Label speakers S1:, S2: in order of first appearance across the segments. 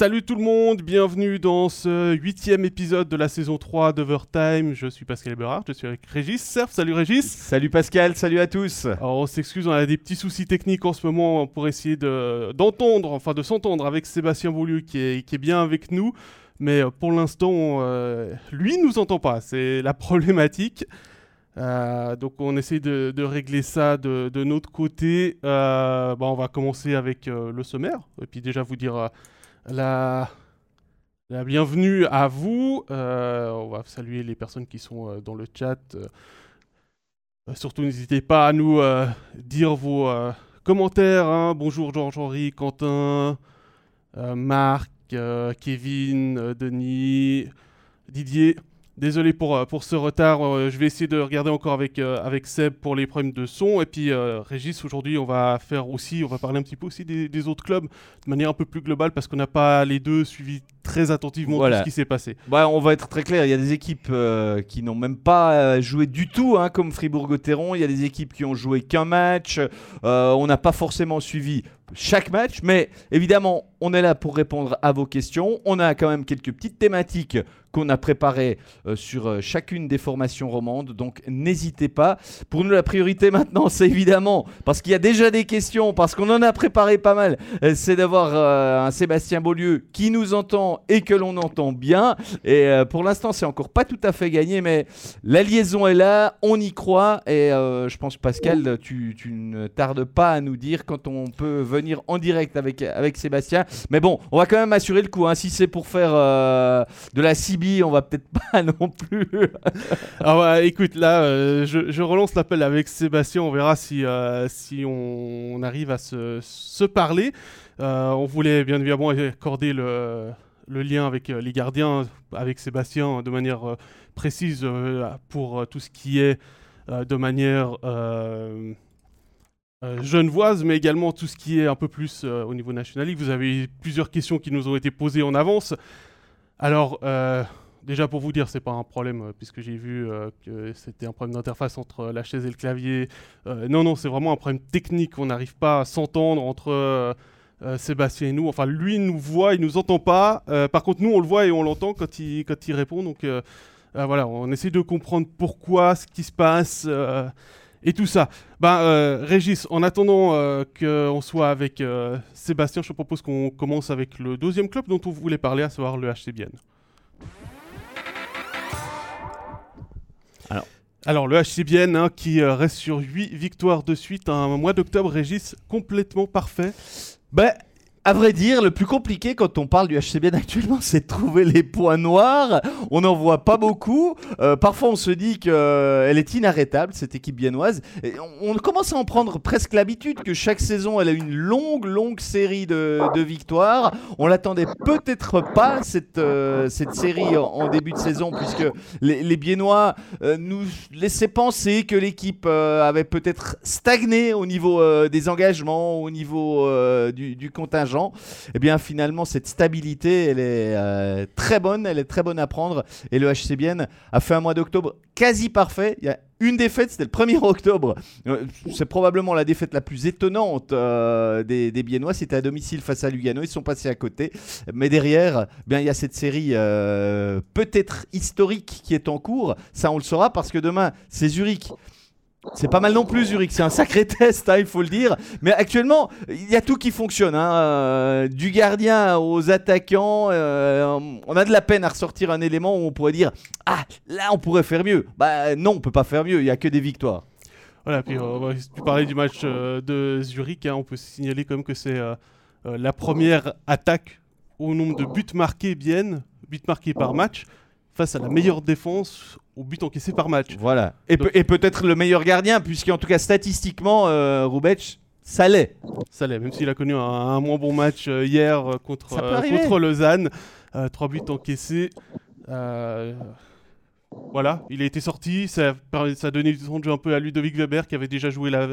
S1: Salut tout le monde, bienvenue dans ce huitième épisode de la saison 3 d'Overtime. Je suis Pascal Eberhard, je suis avec Régis Surf. Salut Régis.
S2: Salut Pascal, salut à tous.
S1: Alors on s'excuse, on a des petits soucis techniques en ce moment pour essayer de, d'entendre, enfin de s'entendre avec Sébastien Beaulieu qui est, qui est bien avec nous. Mais euh, pour l'instant, euh, lui nous entend pas, c'est la problématique. Euh, donc on essaie de, de régler ça de, de notre côté. Euh, bon, on va commencer avec le sommaire, et puis déjà vous dire la, bienvenue à vous. Euh, on va saluer les personnes qui sont euh, dans le chat. Euh, surtout n'hésitez pas à nous dire vos commentaires. hein. Bonjour Georges-Henri, Quentin, Marc, Kevin, Denis, Didier. Désolé pour, euh, pour ce retard, euh, je vais essayer de regarder encore avec, euh, avec Seb pour les problèmes de son. Et puis euh, Régis, aujourd'hui, on va faire aussi, on va parler un petit peu aussi des, des autres clubs de manière un peu plus globale parce qu'on n'a pas les deux suivi très attentivement
S2: Voilà.
S1: tout ce qui s'est passé.
S2: Bah, on va être très clair, il y a des équipes euh, qui n'ont même pas joué du tout, hein, comme Fribourg-Gotteron. Il y a des équipes qui ont joué qu'un match. Euh, on n'a pas forcément suivi chaque match, mais évidemment, on est là pour répondre à vos questions. On a quand même quelques petites thématiques qu'on a préparées euh, sur euh, chacune des formations romandes, donc n'hésitez pas. Pour nous, la priorité maintenant, c'est évidemment, parce qu'il y a déjà des questions, parce qu'on en a préparé pas mal, euh, c'est d'avoir un Sébastien Beaulieu qui nous entend et que l'on entend bien. Et pour l'instant, c'est encore pas tout à fait gagné, mais la liaison est là, on y croit. Et je pense, Pascal, tu, tu ne tardes pas à nous dire quand on peut venir en direct avec, avec Sébastien. Mais bon, on va quand même assurer le coup. hein. Si c'est pour faire euh, de la CB, on va peut-être pas non plus.
S1: Alors ouais, écoute, là, euh, je, relance l'appel avec Sébastien, on verra si, euh, si on, arrive à se, se parler. On voulait bien évidemment accorder le, le lien avec les gardiens, avec Sébastien, de manière précise pour tout ce qui est de manière euh, genevoise, mais également tout ce qui est un peu plus euh, au niveau National. Vous avez eu plusieurs questions qui nous ont été posées en avance. Alors, euh, Déjà pour vous dire, c'est pas un problème puisque j'ai vu que c'était un problème d'interface entre la chaise et le clavier. Non, non, c'est vraiment un problème technique. On n'arrive pas à s'entendre entre Sébastien et nous. Enfin, lui nous voit, il nous entend pas. Par contre, nous on le voit et on l'entend quand il quand il répond. Donc voilà, on essaie de comprendre pourquoi, ce qui se passe et tout ça. Ben, euh, Régis, en attendant euh, qu'on soit avec euh, Sébastien, je te propose qu'on commence avec le deuxième club dont on voulait parler, à savoir le HC Bienne.
S2: Alors.
S1: Alors, le HC Bienne hein, qui reste sur 8 victoires de suite, un mois d'octobre, Régis, complètement parfait.
S2: Ben, à vrai dire, le plus compliqué quand on parle du HCBN actuellement, c'est de trouver les points noirs. On n'en voit pas beaucoup. Euh, parfois, on se dit qu'elle est inarrêtable, cette équipe biennoise. On, commence à en prendre presque l'habitude que chaque saison, elle a une longue, longue série de, victoires. On l'attendait peut-être pas, cette, euh, série en, début de saison, puisque les, les Biennois euh, nous laissaient penser que l'équipe euh, avait peut-être stagné au niveau euh, des engagements, au niveau euh, du contingent. Eh bien, finalement, cette stabilité, elle est euh, très bonne, elle est très bonne à prendre. Et le HC Bienne a fait un mois d'octobre quasi parfait. Il y a une défaite, c'était le 1er octobre. Euh, C'est probablement la défaite la plus étonnante euh, des, Biennois. C'était à domicile face à Lugano. Ils sont passés à côté. Mais derrière, eh bien, il y a cette série peut-être historique qui est en cours. Ça, on le saura parce que demain, c'est Zurich. C'est pas mal non plus Zurich, c'est un sacré test, hein, il faut le dire. Mais actuellement, il y a tout qui fonctionne. hein, euh, du gardien aux attaquants, euh, on a de la peine à ressortir un élément où on pourrait dire Ah, là on pourrait faire mieux. Bah non, on peut pas faire mieux, il y a que des victoires.
S1: Voilà, puis ouais, tu parlais du match euh, de Zurich, hein, on peut signaler quand même que c'est la première attaque au nombre de buts marqués Bienne, buts marqués par match, face à la meilleure défense au but encaissé par match.
S2: Voilà. Et,
S1: Donc-
S2: peut- et peut-être le meilleur gardien, puisqu'en tout cas statistiquement, euh, ça l'est.
S1: Ça l'est, même s'il a connu un, un moins bon match euh, hier euh, contre, euh, contre Lausanne. Euh, trois buts encaissés. Euh, voilà, il a été sorti. Ça, a permis- ça a donné du temps de jeu un peu à Ludovic Weber qui avait déjà joué la,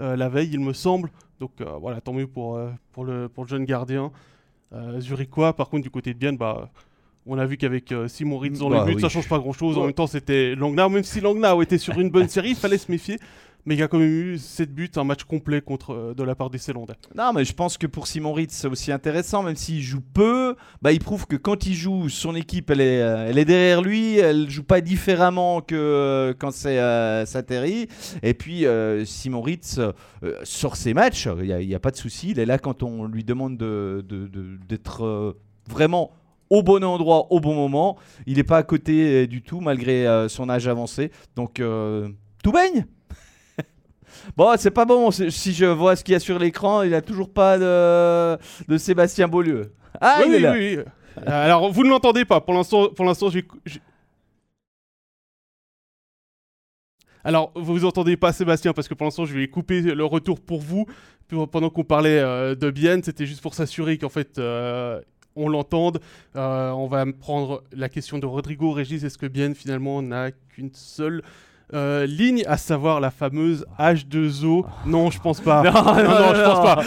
S1: euh, la veille, il me semble. Donc euh, voilà, tant mieux pour, euh, pour, le, pour le jeune gardien. Euh, Zurichois, par contre, du côté de Bienne, bah, on a vu qu'avec euh, Simon Ritz dans
S2: Bah oui.
S1: ça change pas grand chose. En même temps, c'était Langnau. Même si Langnau était sur une bonne série, il fallait se méfier. mais il y a quand même eu 7 buts, un match complet contre, euh, de la part des Célandais.
S2: Non, mais je pense que pour Simon Ritz, c'est aussi intéressant, même s'il joue peu, bah, il prouve que quand il joue, son équipe, elle est, euh, elle est derrière lui, elle joue pas différemment que euh, quand c'est Sateri. Et puis, Simon Ritz sort ses matchs, il n'y a, pas de souci, il est là quand on lui demande d'être de, de, vraiment au bon endroit, au bon moment. Il n'est pas à côté du tout, malgré son âge avancé. Donc, tout baigne Bon, c'est pas bon. Si je vois ce qu'il y a sur l'écran, il n'y a toujours pas de, de Sébastien Beaulieu.
S1: Ah, oui, il est là. Oui, oui. Euh, alors, vous ne l'entendez pas. Pour l'instant, pour l'instant, j'ai. Alors, vous entendez pas Sébastien parce que pour l'instant, je vais couper le retour pour vous. Pendant qu'on parlait euh, de Bien, c'était juste pour s'assurer qu'en fait, euh, on l'entende. on va prendre la question de Rodrigo Régis. Est-ce que Bien finalement n'a qu'une seule euh, ligne, à savoir la fameuse H2O. Non, je pense pas.
S2: non, non, non, je pense pas.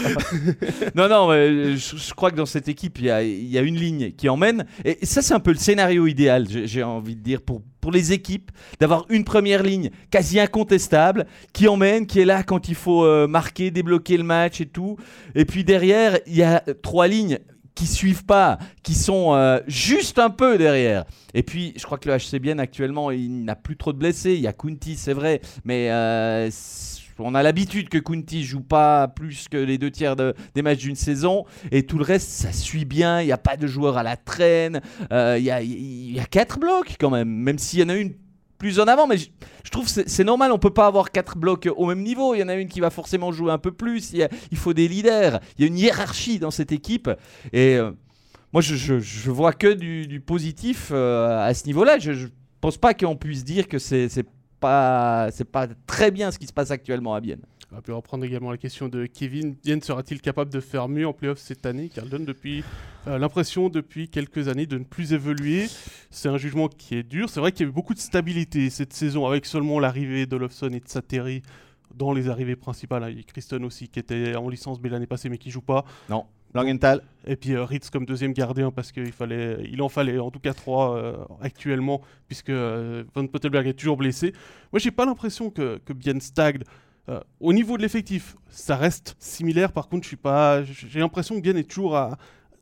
S2: non, non, je, je, crois que dans cette équipe, il y a, y a, une ligne qui emmène. Et ça, c'est un peu le scénario idéal, j'ai envie de dire, pour, pour les équipes, d'avoir une première ligne quasi incontestable, qui emmène, qui est là quand il faut euh, marquer, débloquer le match et tout. Et puis derrière, il y a trois lignes qui suivent pas, qui sont euh, juste un peu derrière. Et puis, je crois que le HCBN actuellement, il n'a plus trop de blessés. Il y a Kunti, c'est vrai, mais euh, on a l'habitude que Kunti joue pas plus que les deux tiers des matchs d'une saison, et tout le reste, ça suit bien. Il n'y a pas de joueurs à la traîne. Euh, il, y y a quatre blocs quand même, même s'il y en a une plus en avant, mais je, trouve que c'est normal, on peut pas avoir quatre blocs au même niveau. Il y en a une qui va forcément jouer un peu plus. Il, faut des leaders. Il y a une hiérarchie dans cette équipe. Et euh, moi, je, je, vois que du, positif euh, à ce niveau-là. Je, ne pense pas qu'on puisse dire que c'est pas, pas très bien ce qui se passe actuellement à Bienne.
S1: On va reprendre également la question de Kevin. Bien sera-t-il capable de faire mieux en playoff cette année Car il donne depuis euh, l'impression depuis quelques années de ne plus évoluer. C'est un jugement qui est dur. C'est vrai qu'il y a eu beaucoup de stabilité cette saison avec seulement l'arrivée d'Olofsson et de Sateri dans les arrivées principales. Il y a Kristen aussi qui était en licence l'année passée mais qui joue pas.
S2: Non. Langenthal.
S1: Et puis euh, Ritz comme deuxième gardien parce qu'il fallait, il en fallait en tout cas trois euh, actuellement puisque Van Pottelberg est toujours blessé. Moi j'ai pas l'impression que, que Bien stagne euh, au niveau de l'effectif, ça reste similaire. Par contre, je suis pas. J'ai l'impression que Bien est toujours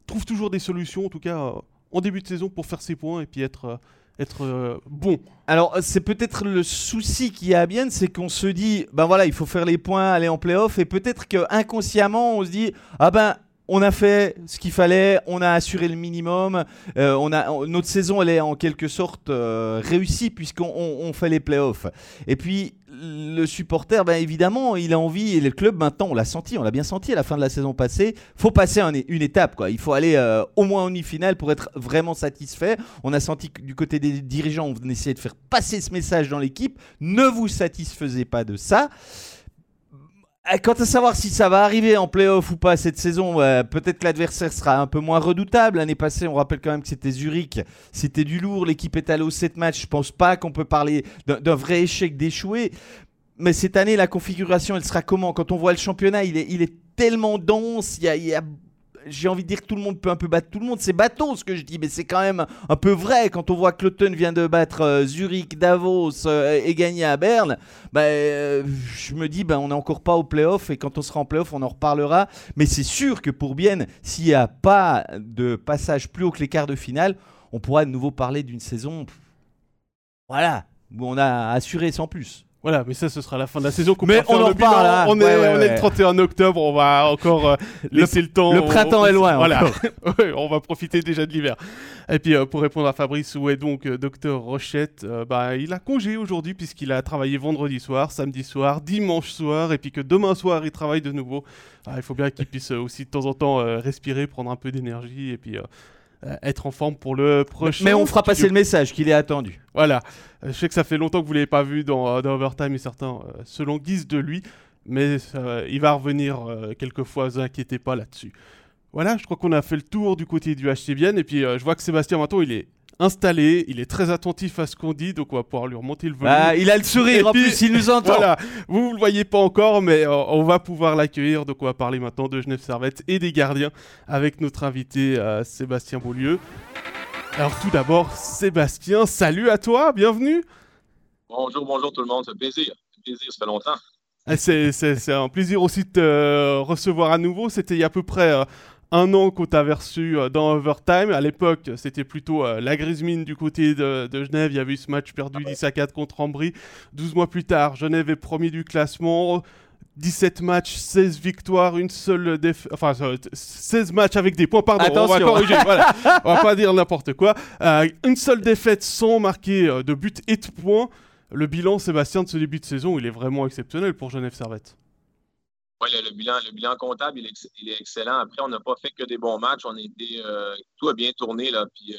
S1: trouve toujours des solutions, en tout cas euh, en début de saison, pour faire ses points et puis être. Euh, être bon.
S2: Alors, c'est peut-être le souci qu'il y a à Bien, c'est qu'on se dit, ben voilà, il faut faire les points, aller en playoff, et peut-être que inconsciemment, on se dit, ah ben, on a fait ce qu'il fallait, on a assuré le minimum, a, notre saison elle est en quelque sorte réussie puisqu'on fait les playoffs. Et puis le supporter, ben évidemment, il a envie, et le club maintenant, on l'a senti, on l'a bien senti à la fin de la saison passée, faut passer une étape. Il faut aller euh, au moins en demi-finale pour être vraiment satisfait. On a senti que du côté des dirigeants, on essayait de faire passer ce message dans l'équipe, ne vous satisfaisez pas de ça. Euh, quant à savoir si ça va arriver en playoff ou pas cette saison, peut-être que l'adversaire sera un peu moins redoutable. L'année passée, on rappelle quand même que c'était Zurich, c'était du lourd, l'équipe est allée aux 7 matchs. Je pense pas qu'on peut parler d'un vrai échec d'échouer. Mais cette année, la configuration, elle sera comment? Quand on voit le championnat, il est, tellement dense, il y a j'ai envie de dire que tout le monde peut un peu battre tout le monde. C'est bateau ce que je dis, mais c'est quand même un peu vrai quand on voit que l'Automne vient de battre euh, Zurich, Davos euh, et gagner à Berne. Bah, euh, je me dis, bah, on n'est encore pas au playoff et quand on sera en playoff, on en reparlera. Mais c'est sûr que pour Bienne, s'il n'y a pas de passage plus haut que les quarts de finale, on pourra de nouveau parler d'une saison. Voilà, où on a assuré sans plus.
S1: Voilà, mais ça, ce sera la fin de la saison.
S2: Mais on en parle là.
S1: On, est, le 31 octobre, on va encore euh, laisser le, temps.
S2: Le printemps est loin.
S1: Voilà, on va profiter déjà de l'hiver. Et puis, euh, pour répondre à Fabrice, où est donc euh, Docteur Rochette bah, Il a congé aujourd'hui, puisqu'il a travaillé vendredi soir, samedi soir, dimanche soir, et puis que demain soir, il travaille de nouveau. Ah, il faut bien qu'il puisse aussi de temps en temps respirer, prendre un peu d'énergie, et puis euh, être en forme pour le prochain.
S2: Mais on fera passer le message qu'il est attendu.
S1: Voilà. Euh, je sais que ça fait longtemps que vous ne l'avez pas vu dans, euh, dans Overtime et certains selon guise de lui, mais il va revenir quelquefois, ne vous inquiétez pas là-dessus. Voilà, je crois qu'on a fait le tour du côté du HCBN et puis je vois que Sébastien maintenant il est installé, il est très attentif à ce qu'on dit, donc on va pouvoir lui remonter le volume.
S2: Bah, il a le sourire, en plus il nous entend.
S1: Voilà, vous ne le voyez pas encore, mais euh, on va pouvoir l'accueillir, donc on va parler maintenant de Genève Servette et des gardiens avec notre invité euh, Sébastien Beaulieu. Alors tout d'abord, Sébastien, salut à toi, bienvenue.
S3: Bonjour, bonjour tout le monde, c'est plaisir, plaisir, ça fait longtemps.
S1: Ah, c'est un plaisir aussi de te recevoir à nouveau. C'était il y a à peu près un an qu'on t'a reçu dans Overtime. À l'époque, c'était plutôt la grise mine du côté de, Genève. Il y avait eu ce match perdu 10 à 4 contre Ambry. 12 mois plus tard, Genève est premier du classement. 17 matchs, 16 victoires, une seule défaite. Enfin, 16 matchs avec des points, pardon, on va corriger, voilà. On va pas dire n'importe quoi. Euh, une seule défaite sans marquer euh, de but et de points. Le bilan, Sébastien, de ce début de saison, il est vraiment exceptionnel pour Genève Servette.
S3: Oui, le, bilan, le bilan comptable, il est, excellent. Après, on n'a pas fait que des bons matchs. On a été, euh, tout a bien tourné. Là, puis,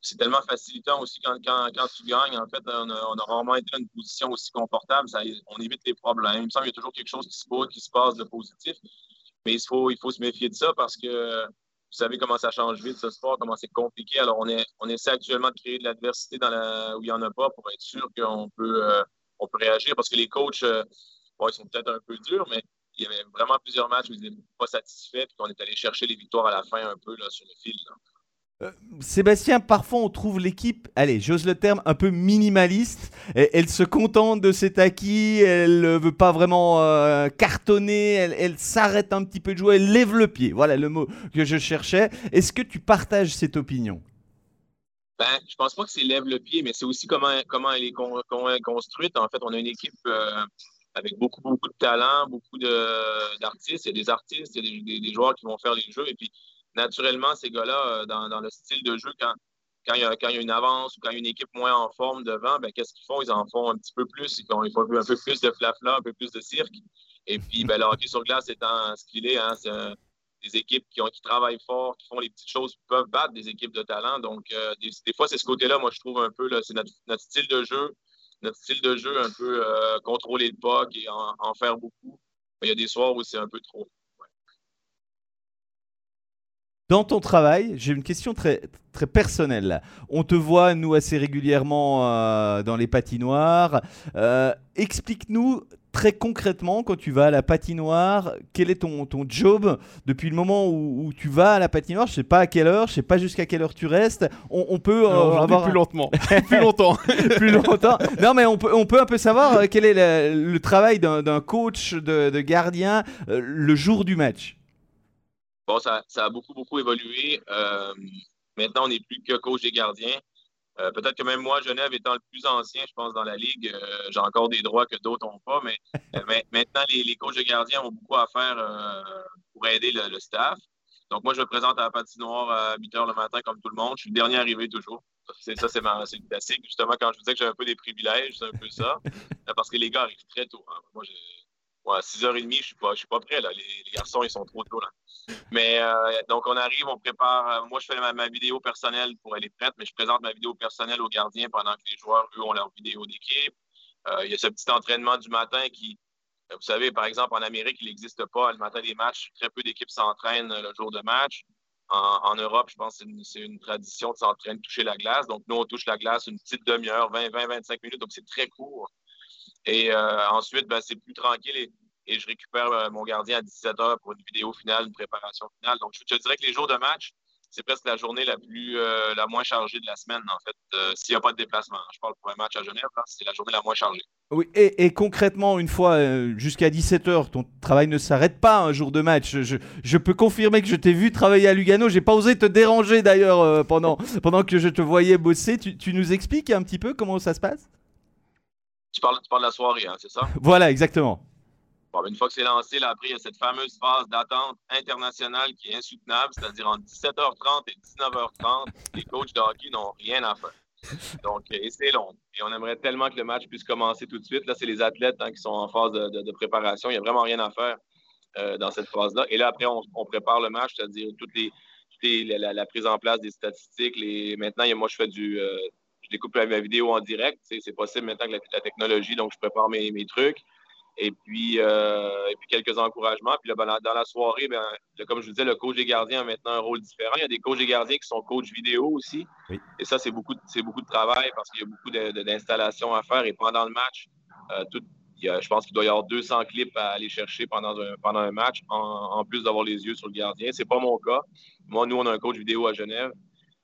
S3: c'est tellement facilitant aussi quand, quand, quand, tu gagnes. En fait, on a, rarement été dans une position aussi confortable. Ça, on évite les problèmes. Il me semble qu'il y a toujours quelque chose qui se, qui se passe de positif. Mais il faut, il faut se méfier de ça parce que vous savez comment ça change vite ce sport, comment c'est compliqué. Alors, on, est, on essaie actuellement de créer de l'adversité dans la, où il n'y en a pas pour être sûr qu'on peut, euh, on peut réagir parce que les coachs, euh, ils sont peut-être un peu durs, mais il y avait vraiment plusieurs matchs où ils n'étaient pas satisfaits et qu'on est allé chercher les victoires à la fin un peu là, sur le fil.
S2: Euh, Sébastien, parfois on trouve l'équipe, allez, j'ose le terme, un peu minimaliste. Elle, se contente de cet acquis, elle ne veut pas vraiment euh, cartonner, elle, s'arrête un petit peu de jouer, elle lève le pied. Voilà le mot que je cherchais. Est-ce que tu partages cette opinion?
S3: Ben, je pense pas que c'est lève le pied, mais c'est aussi comment, comment elle est construite. En fait, on a une équipe euh, avec beaucoup, beaucoup de talent, beaucoup d'artistes. Il y a des artistes, il y a des, des, joueurs qui vont faire les jeux. Et puis, naturellement, ces gars-là, euh, dans, le style de jeu, quand, quand, il y a, une avance ou quand il y a une équipe moins en forme devant, ben, qu'est-ce qu'ils font? Ils en font un petit peu plus. Ils font, un peu plus de flafla, un peu plus de cirque. Et puis, ben, le hockey sur glace étant ce qu'il est, hein, c'est des équipes qui, ont, qui travaillent fort, qui font les petites choses, peuvent battre des équipes de talent. Donc, euh, des, fois, c'est ce côté-là, moi, je trouve un peu, c'est notre, style de jeu, notre style de jeu, un peu euh, contrôler le puck et en, faire beaucoup. il y a des soirs où c'est un peu trop.
S2: Dans ton travail, j'ai une question très, très personnelle. On te voit, nous, assez régulièrement euh, dans les patinoires. Euh, explique-nous très concrètement, quand tu vas à la patinoire, quel est ton, ton job depuis le moment où, tu vas à la patinoire? Je sais pas à quelle heure, je sais pas jusqu'à quelle heure tu restes. On, peut
S1: euh, avoir plus lentement, plus longtemps,
S2: plus longtemps. Non, mais on peut, on peut un peu savoir quel est le, travail d'un coach de, de gardien le jour du match?
S3: Bon, ça, a beaucoup, beaucoup évolué. Euh, maintenant, on n'est plus que coach des gardiens. Euh, peut-être que même moi, Genève étant le plus ancien, je pense, dans la Ligue, euh, j'ai encore des droits que d'autres n'ont pas. Mais, maintenant, les, les, coachs de gardiens ont beaucoup à faire pour aider le, staff. Donc, moi, je me présente à la patinoire à 8 h le matin, comme tout le monde. Je suis le dernier arrivé toujours. C'est ça, c'est le classique. Justement, quand je vous disais que j'avais un peu des privilèges, c'est un peu ça. Parce que les gars arrivent très tôt. Hein. Moi, à 6h30, je suis pas, je suis pas prêt. Là. Les, garçons, ils sont trop tôt. Là. Mais euh, donc, on arrive, on prépare. Euh, moi, je fais ma, vidéo personnelle pour elle est prête, mais je présente ma vidéo personnelle aux gardiens pendant que les joueurs, eux, ont leur vidéo d'équipe. Euh, il y a ce petit entraînement du matin qui, vous savez, par exemple, en Amérique, il n'existe pas le matin des matchs. Très peu d'équipes s'entraînent le jour de match. En, Europe, je pense que c'est une, tradition de s'entraîner, toucher la glace. Donc, nous, on touche la glace une petite demi-heure, 20, 20, 25 minutes. Donc, c'est très court. Et ensuite, ben, c'est plus tranquille et je récupère euh, mon gardien à 17 h pour une vidéo finale, une préparation finale. Donc, je te dirais que les jours de match, c'est presque la journée la plus euh, la moins chargée de la semaine, en fait, euh, s'il n'y a pas de déplacement. Je parle pour un match à Genève, c'est la journée la moins chargée.
S2: Oui, et, concrètement, une fois jusqu'à 17h, ton travail ne s'arrête pas un jour de match. Je, peux confirmer que je t'ai vu travailler à Lugano. J'ai pas osé te déranger d'ailleurs pendant, pendant que je te voyais bosser. Tu, nous expliques un petit peu comment ça se passe?
S3: Tu parles, tu parles de la soirée, hein, c'est ça?
S2: Voilà, exactement.
S3: Ben, une fois que c'est lancé, là, après, il y a cette fameuse phase d'attente internationale qui est insoutenable, c'est-à-dire entre 17h30 et 19h30, les coachs de hockey n'ont rien à faire. Donc, et c'est long. Et on aimerait tellement que le match puisse commencer tout de suite. Là, c'est les athlètes hein, qui sont en phase de, préparation. Il n'y a vraiment rien à faire euh, dans cette phase-là. Et là, après, on, prépare le match, c'est-à-dire toutes les, la, prise en place des statistiques. Les, maintenant, moi, je fais du. Euh, découpe ma vidéo en direct. C'est possible maintenant avec la, technologie, donc je prépare mes, mes trucs et puis, euh, et puis quelques encouragements. Puis là, ben, dans la soirée, ben, comme je vous disais, le coach des gardiens a maintenant un rôle différent. Il y a des coachs des gardiens qui sont coachs vidéo aussi. Et ça, c'est beaucoup, beaucoup de travail parce qu'il y a beaucoup d'installations à faire. Et pendant le match, euh, tout, je pense qu'il doit y avoir 200 clips à aller chercher pendant un, pendant un match, en, plus d'avoir les yeux sur le gardien. C'est pas mon cas. Moi, nous, on a un coach vidéo à Genève.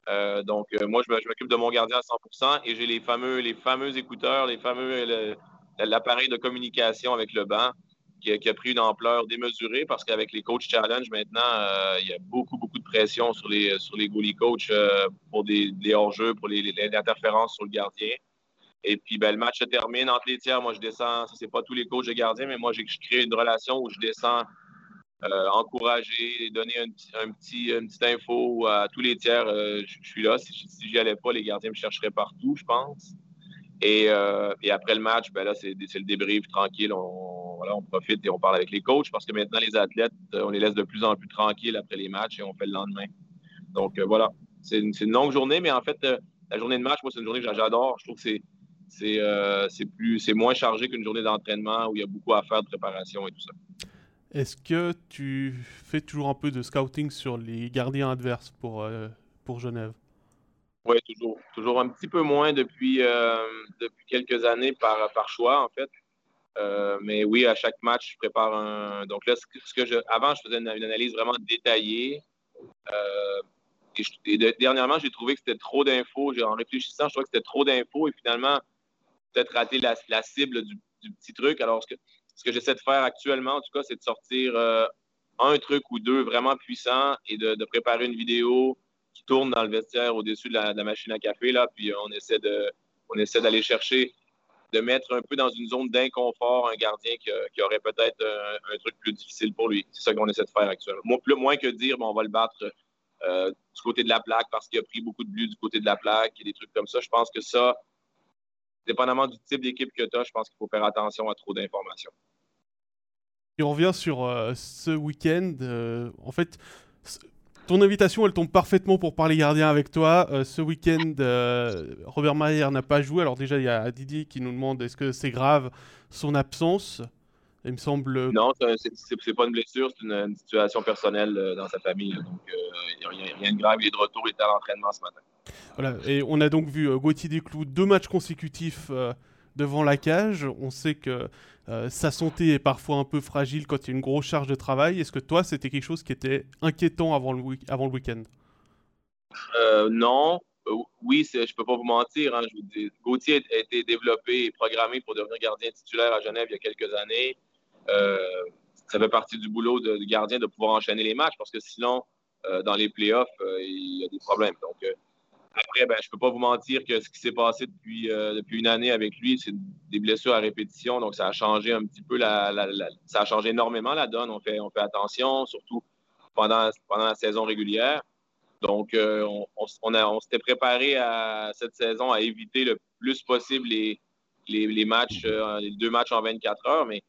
S3: Euh, donc, moi, je m'occupe de mon gardien à 100% et j'ai les fameux, les fameux écouteurs, les fameux l'appareil de communication avec le banc qui a, pris une ampleur démesurée parce qu'avec les coach challenge maintenant, euh, il y a beaucoup, beaucoup de pression sur les, sur les goalie coach euh, pour des, hors-jeux, pour les, interférences sur le gardien. Et puis, ben, le match se termine entre les tiers. Moi, je descends, ça, c'est pas tous les coachs de gardien, mais moi, j'ai créé une relation où je descends euh, encourager, donner un, petit, une petite info à tous les tiers. je, suis là. Si, si j'y allais pas, les gardiens me chercheraient partout, je pense. Et, après le match, ben là, c'est, le débrief tranquille. On, profite et on parle avec les coachs parce que maintenant, les athlètes, euh, on les laisse de plus en plus tranquilles après les matchs et on fait le lendemain. Donc, euh, voilà, c'est une, longue journée, mais en fait, euh, la journée de match, moi, c'est une journée que j'adore. Je trouve que c'est moins chargé qu'une journée d'entraînement où il y a beaucoup à faire de préparation et tout ça.
S1: Est-ce que tu fais toujours un peu de scouting sur les gardiens adverses pour, pour Genève?
S3: Oui, toujours. Toujours un petit peu moins depuis, depuis quelques années par, par choix, en fait. Euh, mais oui, à chaque match, je prépare un. Donc là, ce que, je... avant, je faisais une, analyse vraiment détaillée. Euh, et, dernièrement, j'ai trouvé que c'était trop d'infos. En réfléchissant, je trouvais que c'était trop d'infos et finalement, peut-être rater la, cible du, petit truc. Alors, ce que, ce que j'essaie de faire actuellement, en tout cas, c'est de sortir euh, un truc ou deux vraiment puissants et de, préparer une vidéo qui tourne dans le vestiaire au-dessus de la, machine à café. Là, puis on essaie de, on essaie d'aller chercher de mettre un peu dans une zone d'inconfort un gardien qui, aurait peut-être un, truc plus difficile pour lui. C'est ça qu'on essaie de faire actuellement. Moins, plus, moins que dire, bon, on va le battre euh, du côté de la plaque parce qu'il a pris beaucoup de buts du côté de la plaque et des trucs comme ça. Je pense que ça, dépendamment du type d'équipe que tu as, je pense qu'il faut faire attention à trop d'informations.
S1: Et on revient sur euh, ce week-end. Euh, en fait, ton invitation, elle tombe parfaitement pour parler gardien avec toi. Euh, ce week-end, Robert Mayer n'a pas joué. Alors déjà, il y a Didier qui nous demande est-ce que c'est grave son absence? Il me semble...
S3: Non, c'est pas une blessure, c'est une, situation personnelle euh, dans sa famille. donc, il n'y a, rien de grave. Il est de retour, il est à l'entraînement ce matin.
S1: Voilà, et on a donc vu Gauthier Desclous deux matchs consécutifs devant la cage. On sait que euh, sa santé est parfois un peu fragile quand il y a une grosse charge de travail. Est-ce que toi, c'était quelque chose qui était inquiétant avant le, week avant le week-end?
S3: Euh, Non. Euh, oui, je ne peux pas vous mentir. Hein, je Gauthier a été développé et programmé pour devenir gardien titulaire à Genève il y a quelques années. Ça fait partie du boulot de, gardien de pouvoir enchaîner les matchs parce que sinon, dans les playoffs, il y a des problèmes. Donc, après, ben, je ne peux pas vous mentir que ce qui s'est passé depuis, euh, depuis une année avec lui, c'est des blessures à répétition. Donc, ça a changé un petit peu, la, ça a changé énormément la donne. On fait, on fait attention, surtout pendant, pendant la saison régulière. Donc, euh, on, on, s'était préparé à cette saison à éviter le plus possible les, les, matchs, euh, les deux matchs en 24 heures, mais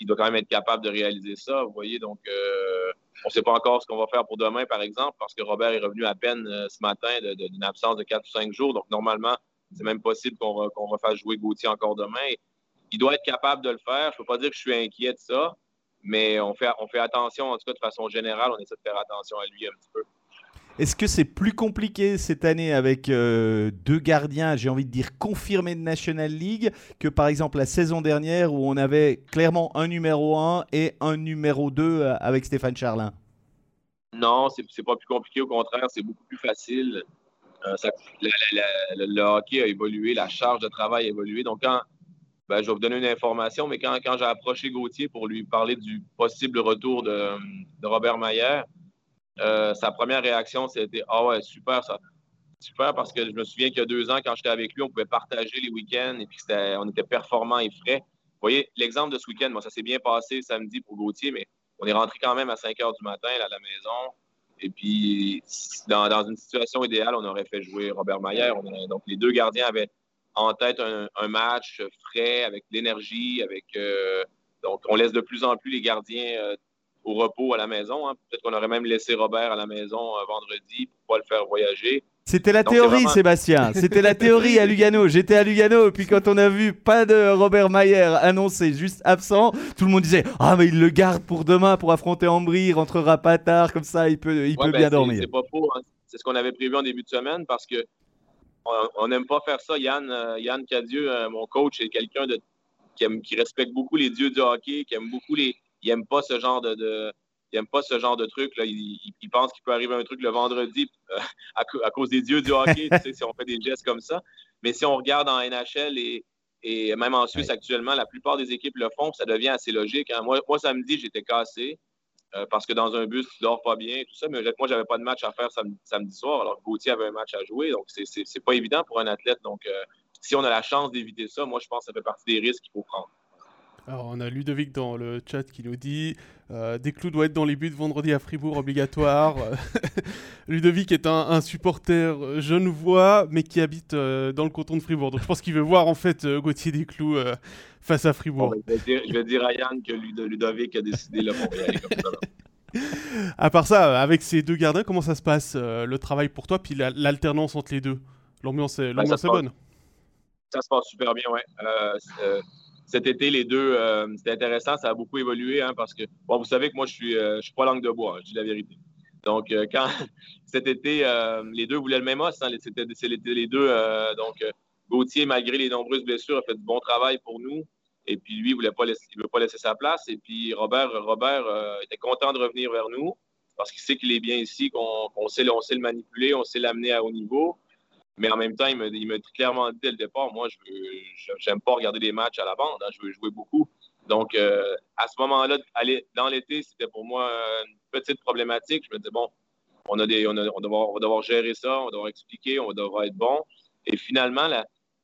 S3: il doit quand même être capable de réaliser ça. Vous voyez, donc on ne sait pas encore ce qu'on va faire pour demain, par exemple, parce que Robert est revenu à peine euh, ce matin d'une absence de 4 ou 5 jours. Donc, normalement, c'est même possible qu'on refasse jouer Gauthier encore demain. il doit être capable de le faire. Je ne peux pas dire que je suis inquiet de ça, mais on fait attention, en tout cas, de façon générale, on essaie de faire attention à lui un petit peu.
S2: Est-ce que c'est plus compliqué cette année avec euh, deux gardiens, j'ai envie de dire confirmés de National League, que par exemple la saison dernière où on avait clairement un numéro 1 et un numéro 2 euh, avec Stéphane Charlin?
S3: Non, c'est pas plus compliqué, au contraire, c'est beaucoup plus facile. Euh, le hockey a évolué, la charge de travail a évolué. Donc, quand, ben, je vais vous donner une information, mais quand, j'ai approché Gauthier pour lui parler du possible retour de, Robert Mayer, euh, sa première réaction, c'était Ah ouais, super ça. Super parce que je me souviens qu'il y a deux ans, quand j'étais avec lui, on pouvait partager les week-ends et puis on était performants et frais. Vous voyez, l'exemple de ce week-end, moi, ça s'est bien passé samedi pour Gauthier, mais on est rentré quand même à 5 heures du matin à la maison. Et puis, dans, une situation idéale, on aurait fait jouer Robert Mayer. donc, les deux gardiens avaient en tête un, match frais, avec l'énergie, avec. Euh, donc, on laisse de plus en plus les gardiens euh, au repos à la maison. Hein. Peut-être qu'on aurait même laissé Robert à la maison euh, vendredi pour pas le faire voyager.
S2: C'était la théorie, Sébastien. C'était la théorie à Lugano. J'étais à Lugano, et puis quand on a vu pas de Robert Mayer annoncé, juste absent, tout le monde disait Ah, mais il le garde pour demain pour affronter Ambry, il rentrera pas tard, comme ça, il peut, il peut
S3: ben,
S2: bien dormir.
S3: C'est pas faux. Hein. C'est ce qu'on avait prévu en début de semaine parce que on n'aime pas faire ça. Yann, euh, Yann Cadieux, euh, mon coach, est quelqu'un qui, qui respecte beaucoup les dieux du hockey, qui aime beaucoup les, il n'aime pas ce genre de, il aime pas ce genre de truc. Là. Il, pense qu'il peut arriver un truc le vendredi euh, à, cause des dieux du hockey, si on fait des gestes comme ça. Mais si on regarde en NHL, Et même en Suisse, actuellement, la plupart des équipes le font, ça devient assez logique. Hein. Moi, moi, samedi, j'étais cassé euh, parce que dans un bus, tu dors pas bien, tout ça. Mais moi, j'avais pas de match à faire samedi, soir, alors que Gauthier avait un match à jouer. Donc, c'est pas évident pour un athlète. Donc, euh, si on a la chance d'éviter ça, moi, je pense que ça fait partie des risques qu'il faut prendre.
S1: Alors, on a Ludovic dans le chat qui nous dit euh, Des clous doivent être dans les buts vendredi à Fribourg, obligatoire. Ludovic est un, supporter genevois, mais qui habite euh, dans le canton de Fribourg. Donc, je pense qu'il veut voir en fait euh, Gauthier Desclous face à Fribourg.
S3: Je, vais dire, à Yann que Ludovic a décidé comme ça.
S1: À part ça, avec ces deux gardiens, comment ça se passe le travail pour toi, puis l'alternance entre les deux? L'ambiance est, ben, est bonne
S3: Ça se passe super bien, ouais cet été, les deux, euh, c'était intéressant. Ça a beaucoup évolué hein, parce que, bon, vous savez que moi, je suis, euh, suis pas langue de bois, hein, je dis la vérité. Donc, euh, quand cet été, les deux voulaient le même os, hein, c'était les deux. donc, Gauthier, malgré les nombreuses blessures, a fait du bon travail pour nous. Et puis, lui, il ne veut pas laisser sa place. Et puis, Robert, Robert était content de revenir vers nous parce qu'il sait qu'il est bien ici, qu'on sait, sait le manipuler, on sait l'amener à haut niveau. Mais en même temps, il m'a dit clairement dit dès le départ, moi, je n'aime pas regarder des matchs à la bande, hein, je veux jouer beaucoup. Donc, euh, à ce moment-là, dans l'été, c'était pour moi une petite problématique. Je me disais, bon, on, a des, on, on, devoir, va devoir gérer ça, on va devoir expliquer, on va devoir être bon. Et finalement,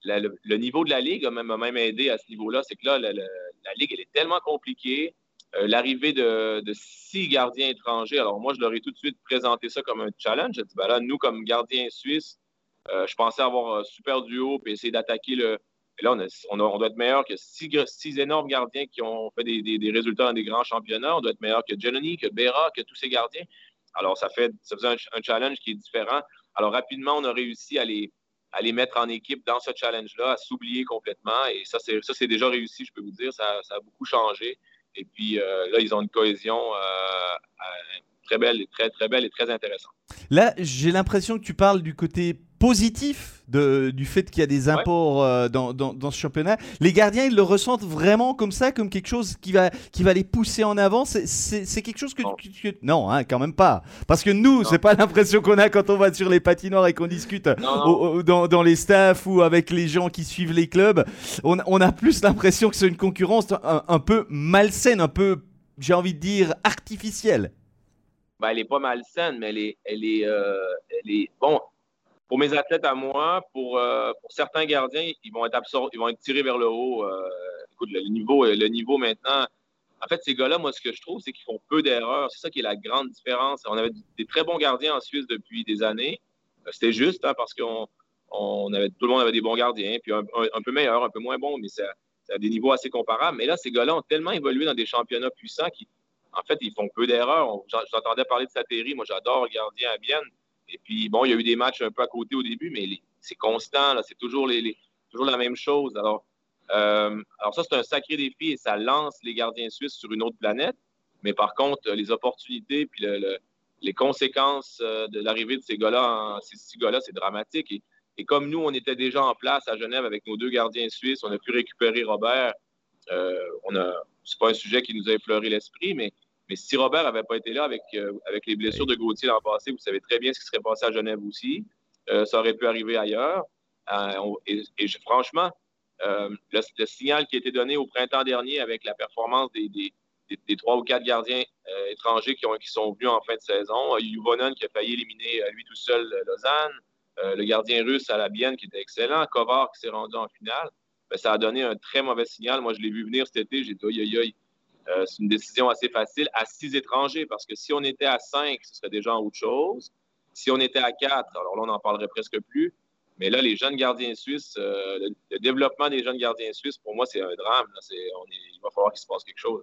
S3: le, niveau de la Ligue m'a même, aidé à ce niveau-là. C'est que là, la, Ligue, elle est tellement compliquée. Euh, l'arrivée de, six gardiens étrangers, alors moi, je leur ai tout de suite présenté ça comme un challenge. J'ai dit, ben là, nous, comme gardiens suisses, euh, je pensais avoir un super duo et essayer d'attaquer le. là, on, doit être meilleur que six, énormes gardiens qui ont fait des, résultats dans des grands championnats. On doit être meilleur que Giannini, que Bera, que tous ces gardiens. Alors, ça, fait, ça faisait un, challenge qui est différent. Alors, rapidement, on a réussi à les, à les mettre en équipe dans ce challenge-là, à s'oublier complètement. Et ça, c'est déjà réussi, je peux vous dire. Ça, a beaucoup changé. Et puis euh, là, ils ont une cohésion euh, très belle, très, très belle et très intéressante.
S2: Là, j'ai l'impression que tu parles du côté positif de, du fait qu'il y a des imports euh, dans, dans, ce championnat. Les gardiens, ils le ressentent vraiment comme ça, comme quelque chose qui va, qui va les pousser en avant? C'est quelque chose que, non, non hein, quand même pas. Parce que nous, c'est pas l'impression qu'on a quand on va sur les patinoires et qu'on discute dans, dans, les staffs ou avec les gens qui suivent les clubs. On, on a plus l'impression que c'est une concurrence un, peu malsaine, un peu, j'ai envie de dire, artificielle.
S3: Ben, elle est pas malsaine, mais elle est, elle est, euh, elle est bon pour mes athlètes à moi, pour, euh, pour certains gardiens, ils vont être absorbés, ils vont être tirés vers le haut. Euh, écoute, le niveau, le niveau maintenant. En fait, ces gars-là, moi, ce que je trouve, c'est qu'ils font peu d'erreurs. C'est ça qui est la grande différence. On avait des très bons gardiens en Suisse depuis des années. C'était juste hein, parce qu'on on avait, tout le monde avait des bons gardiens, puis un, peu meilleurs, un peu moins bons, mais c'est à des niveaux assez comparables. Mais là, ces gars-là ont tellement évolué dans des championnats puissants qu'ils, en fait, ils font peu d'erreurs. J'entendais parler de Satéry. Moi, j'adore gardien à Bienne. Et puis, bon, il y a eu des matchs un peu à côté au début, mais c'est constant, c'est toujours, la même chose. Alors, euh, alors ça, c'est un sacré défi et ça lance les gardiens suisses sur une autre planète. Mais par contre, les opportunités puis les conséquences euh, de l'arrivée de ces gars-là, ces six gars-là, c'est dramatique. Et, et, comme nous, on était déjà en place à Genève avec nos deux gardiens suisses, on a pu récupérer Robert. Euh, on a, c'est pas un sujet qui nous a effleuré l'esprit, mais mais si Robert n'avait pas été là avec, euh, avec les blessures de Gauthier l'an passé, vous savez très bien ce qui serait passé à Genève aussi. Euh, ça aurait pu arriver ailleurs. Euh, et, franchement, le, signal qui a été donné au printemps dernier avec la performance des, des, trois ou quatre gardiens étrangers qui, ont, qui sont venus en fin de saison, Yuvonen qui a failli éliminer lui tout seul Lausanne, le gardien russe à la Bienne qui était excellent, Kovar qui s'est rendu en finale, ben, ça a donné un très mauvais signal. Moi, je l'ai vu venir cet été, j'ai dit, aïe, euh, c'est une décision assez facile à six étrangers parce que si on était à cinq, ce serait déjà autre chose. Si on était à quatre, alors là, on n'en parlerait presque plus. Mais là, les jeunes gardiens suisses, euh, le, développement des jeunes gardiens suisses, pour moi, c'est un drame. il va falloir qu'il se passe quelque chose.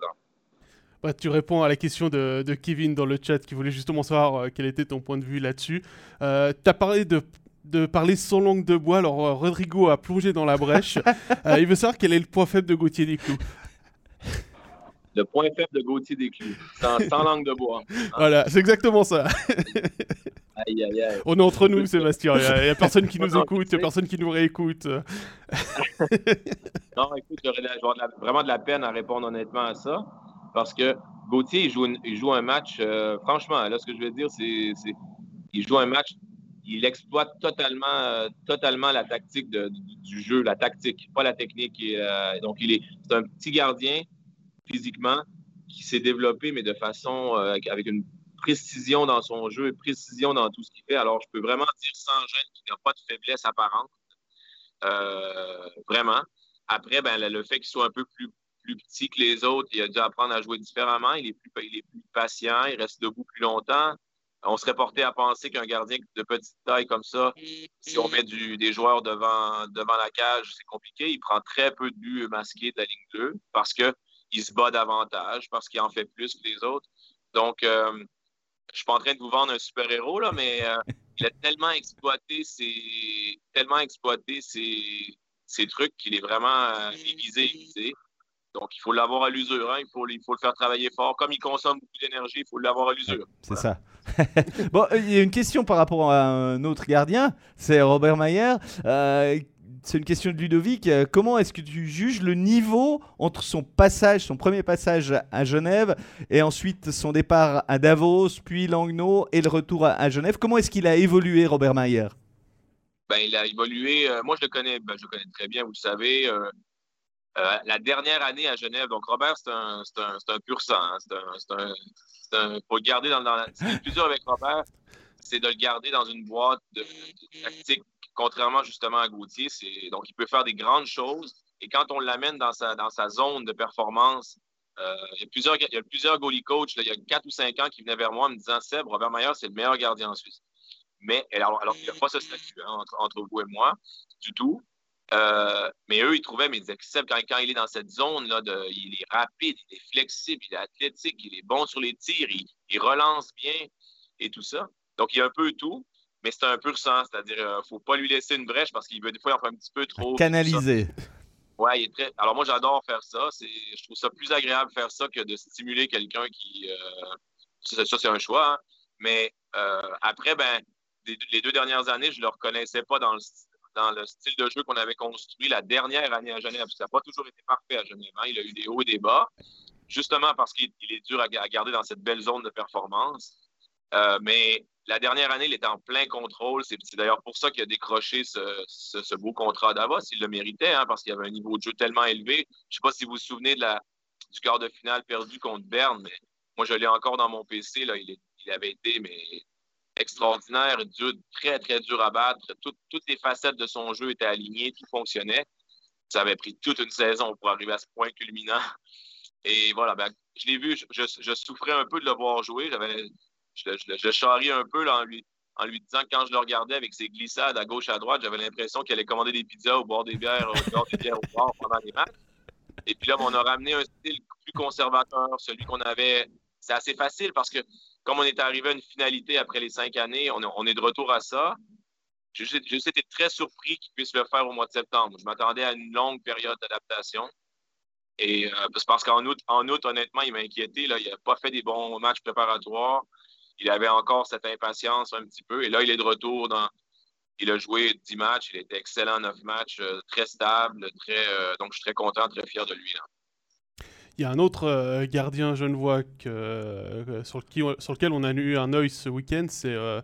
S1: Bah, tu réponds à la question de, Kevin dans le chat qui voulait justement savoir euh, quel était ton point de vue là-dessus. tu as parlé de de parler sans langue de bois. Alors, Rodrigo a plongé dans la brèche. il veut savoir quel est le point faible de Gauthier Desclous
S3: le point faible de Gauthier Desclous, sans, sans langue de bois.
S1: Voilà, c'est exactement ça.
S3: aïe, aïe, aïe.
S1: On est entre nous, Sébastien. Il n'y a, personne qui nous écoute, il n'y a personne qui nous réécoute. non,
S3: écoute, j'aurais vraiment de la peine à répondre honnêtement à ça, parce que Gauthier, il joue, il joue un match, euh, franchement, là, ce que je veux dire, c'est qu'il joue un match, il exploite totalement, totalement la tactique du, jeu, la tactique, pas la technique. donc, il est, c'est un petit gardien physiquement qui s'est développé, mais de façon avec une précision dans son jeu et précision dans tout ce qu'il fait. Alors, je peux vraiment dire sans gêne qu'il n'a pas de faiblesse apparente. vraiment. Après, ben, le fait qu'il soit un peu plus plus petit que les autres. Il a dû apprendre à jouer différemment. Il est plus, patient. Il reste debout plus longtemps. On serait porté à penser qu'un gardien de petite taille comme ça, si on met des joueurs devant, devant la cage, c'est compliqué. Il prend très peu de buts masqués de la ligne bleue parce qu'il se bat davantage, parce qu'il en fait plus que les autres. Donc, euh, je ne suis pas en train de vous vendre un super-héros, là, mais euh, il a tellement exploité ses, tellement exploité ses, trucs qu'il est vraiment euh, aiguisé, donc, il faut l'avoir à l'usure. Hein. Il, faut, il faut le faire travailler fort. Comme il consomme beaucoup d'énergie, il faut l'avoir à l'usure.
S2: C'est ça. bon, il y a une question par rapport à un autre gardien, c'est Robert Mayer. C'est une question de Ludovic. Euh, comment est-ce que tu juges le niveau entre son passage, son premier passage à Genève, et ensuite son départ à Davos, puis Langnau, et le retour à, Genève? Comment est-ce qu'il a évolué, Robert Mayer?
S3: Ben, il a évolué. Euh, moi, je le connais, ben, je le connais très bien, vous le savez. Euh, la dernière année à Genève, donc Robert, c'est un, un, un, pur sang. Hein. C'est un, faut le garder dans. Ce plus dur avec Robert, c'est de le garder dans une boîte de, tactique, contrairement justement à Gauthier. Donc, il peut faire des grandes choses. Et quand on l'amène dans sa, dans sa zone de performance, euh, il, y a plusieurs, il y a plusieurs goalie coachs, il y a 4 ou 5 ans, qui venaient vers moi en me disant Seb, Robert Mayer, c'est le meilleur gardien en Suisse. Mais alors, alors qu'il n'a pas ce statut hein, entre, vous et moi, du tout. Euh, mais eux, ils trouvaient, mais ils disaient que quand, quand, il est dans cette zone-là, il est rapide, il est flexible, il est athlétique, il est bon sur les tirs, il, relance bien et tout ça. Donc, il y a un peu tout, mais c'est un peu sang, c'est-à-dire qu'il euh, ne faut pas lui laisser une brèche parce qu'il veut des fois en faire un petit peu trop.
S2: Canaliser.
S3: Ouais, il est très. Alors moi, j'adore faire ça. Je trouve ça plus agréable de faire ça que de stimuler quelqu'un qui. Euh, ça, c'est un choix. Hein. Mais après, ben, les deux dernières années, je ne le reconnaissais pas dans le, dans le style de jeu qu'on avait construit la dernière année à Genève. Ça n'a pas toujours été parfait à Genève. Hein. Il a eu des hauts et des bas, justement parce qu'il est dur à, garder dans cette belle zone de performance. Euh, mais la dernière année, il était en plein contrôle. C'est d'ailleurs pour ça qu'il a décroché ce, beau contrat d'Avos. Il le méritait hein, parce qu'il avait un niveau de jeu tellement élevé. Je ne sais pas si vous vous souvenez du quart de finale perdu contre Berne, mais moi, je l'ai encore dans mon PC. Il, avait été mais extraordinaire, dur, très, très dur à battre. toutes les facettes de son jeu étaient alignées, tout fonctionnait. Ça avait pris toute une saison pour arriver à ce point culminant. Et voilà, ben, je l'ai vu, je, souffrais un peu de le voir jouer. Je, je, charriais un peu en, lui, en lui disant que quand je le regardais avec ses glissades à gauche à droite, j'avais l'impression qu'il allait commander des pizzas au bord des bières, au des bières au bord pendant les matchs. Et puis là, on a ramené un style plus conservateur, celui qu'on avait. C'est assez facile parce que comme on est arrivé à une finalité après les cinq années, on, est de retour à ça. Je, juste été très surpris qu'il puisse le faire au mois de septembre. Je m'attendais à une longue période d'adaptation. Et euh, parce qu'en août, en août, honnêtement, il m'a inquiété. Là. Il n'a pas fait des bons matchs préparatoires. Il avait encore cette impatience un petit peu. Et là, il est de retour. Il a joué dix matchs. Il était excellent neuf matchs, euh, très stable, très. Euh, donc, je suis très content, très fier de lui.
S1: Il y a un autre euh, gardien genevois que, euh, sur, lequel on a eu un œil ce week-end, c'est euh,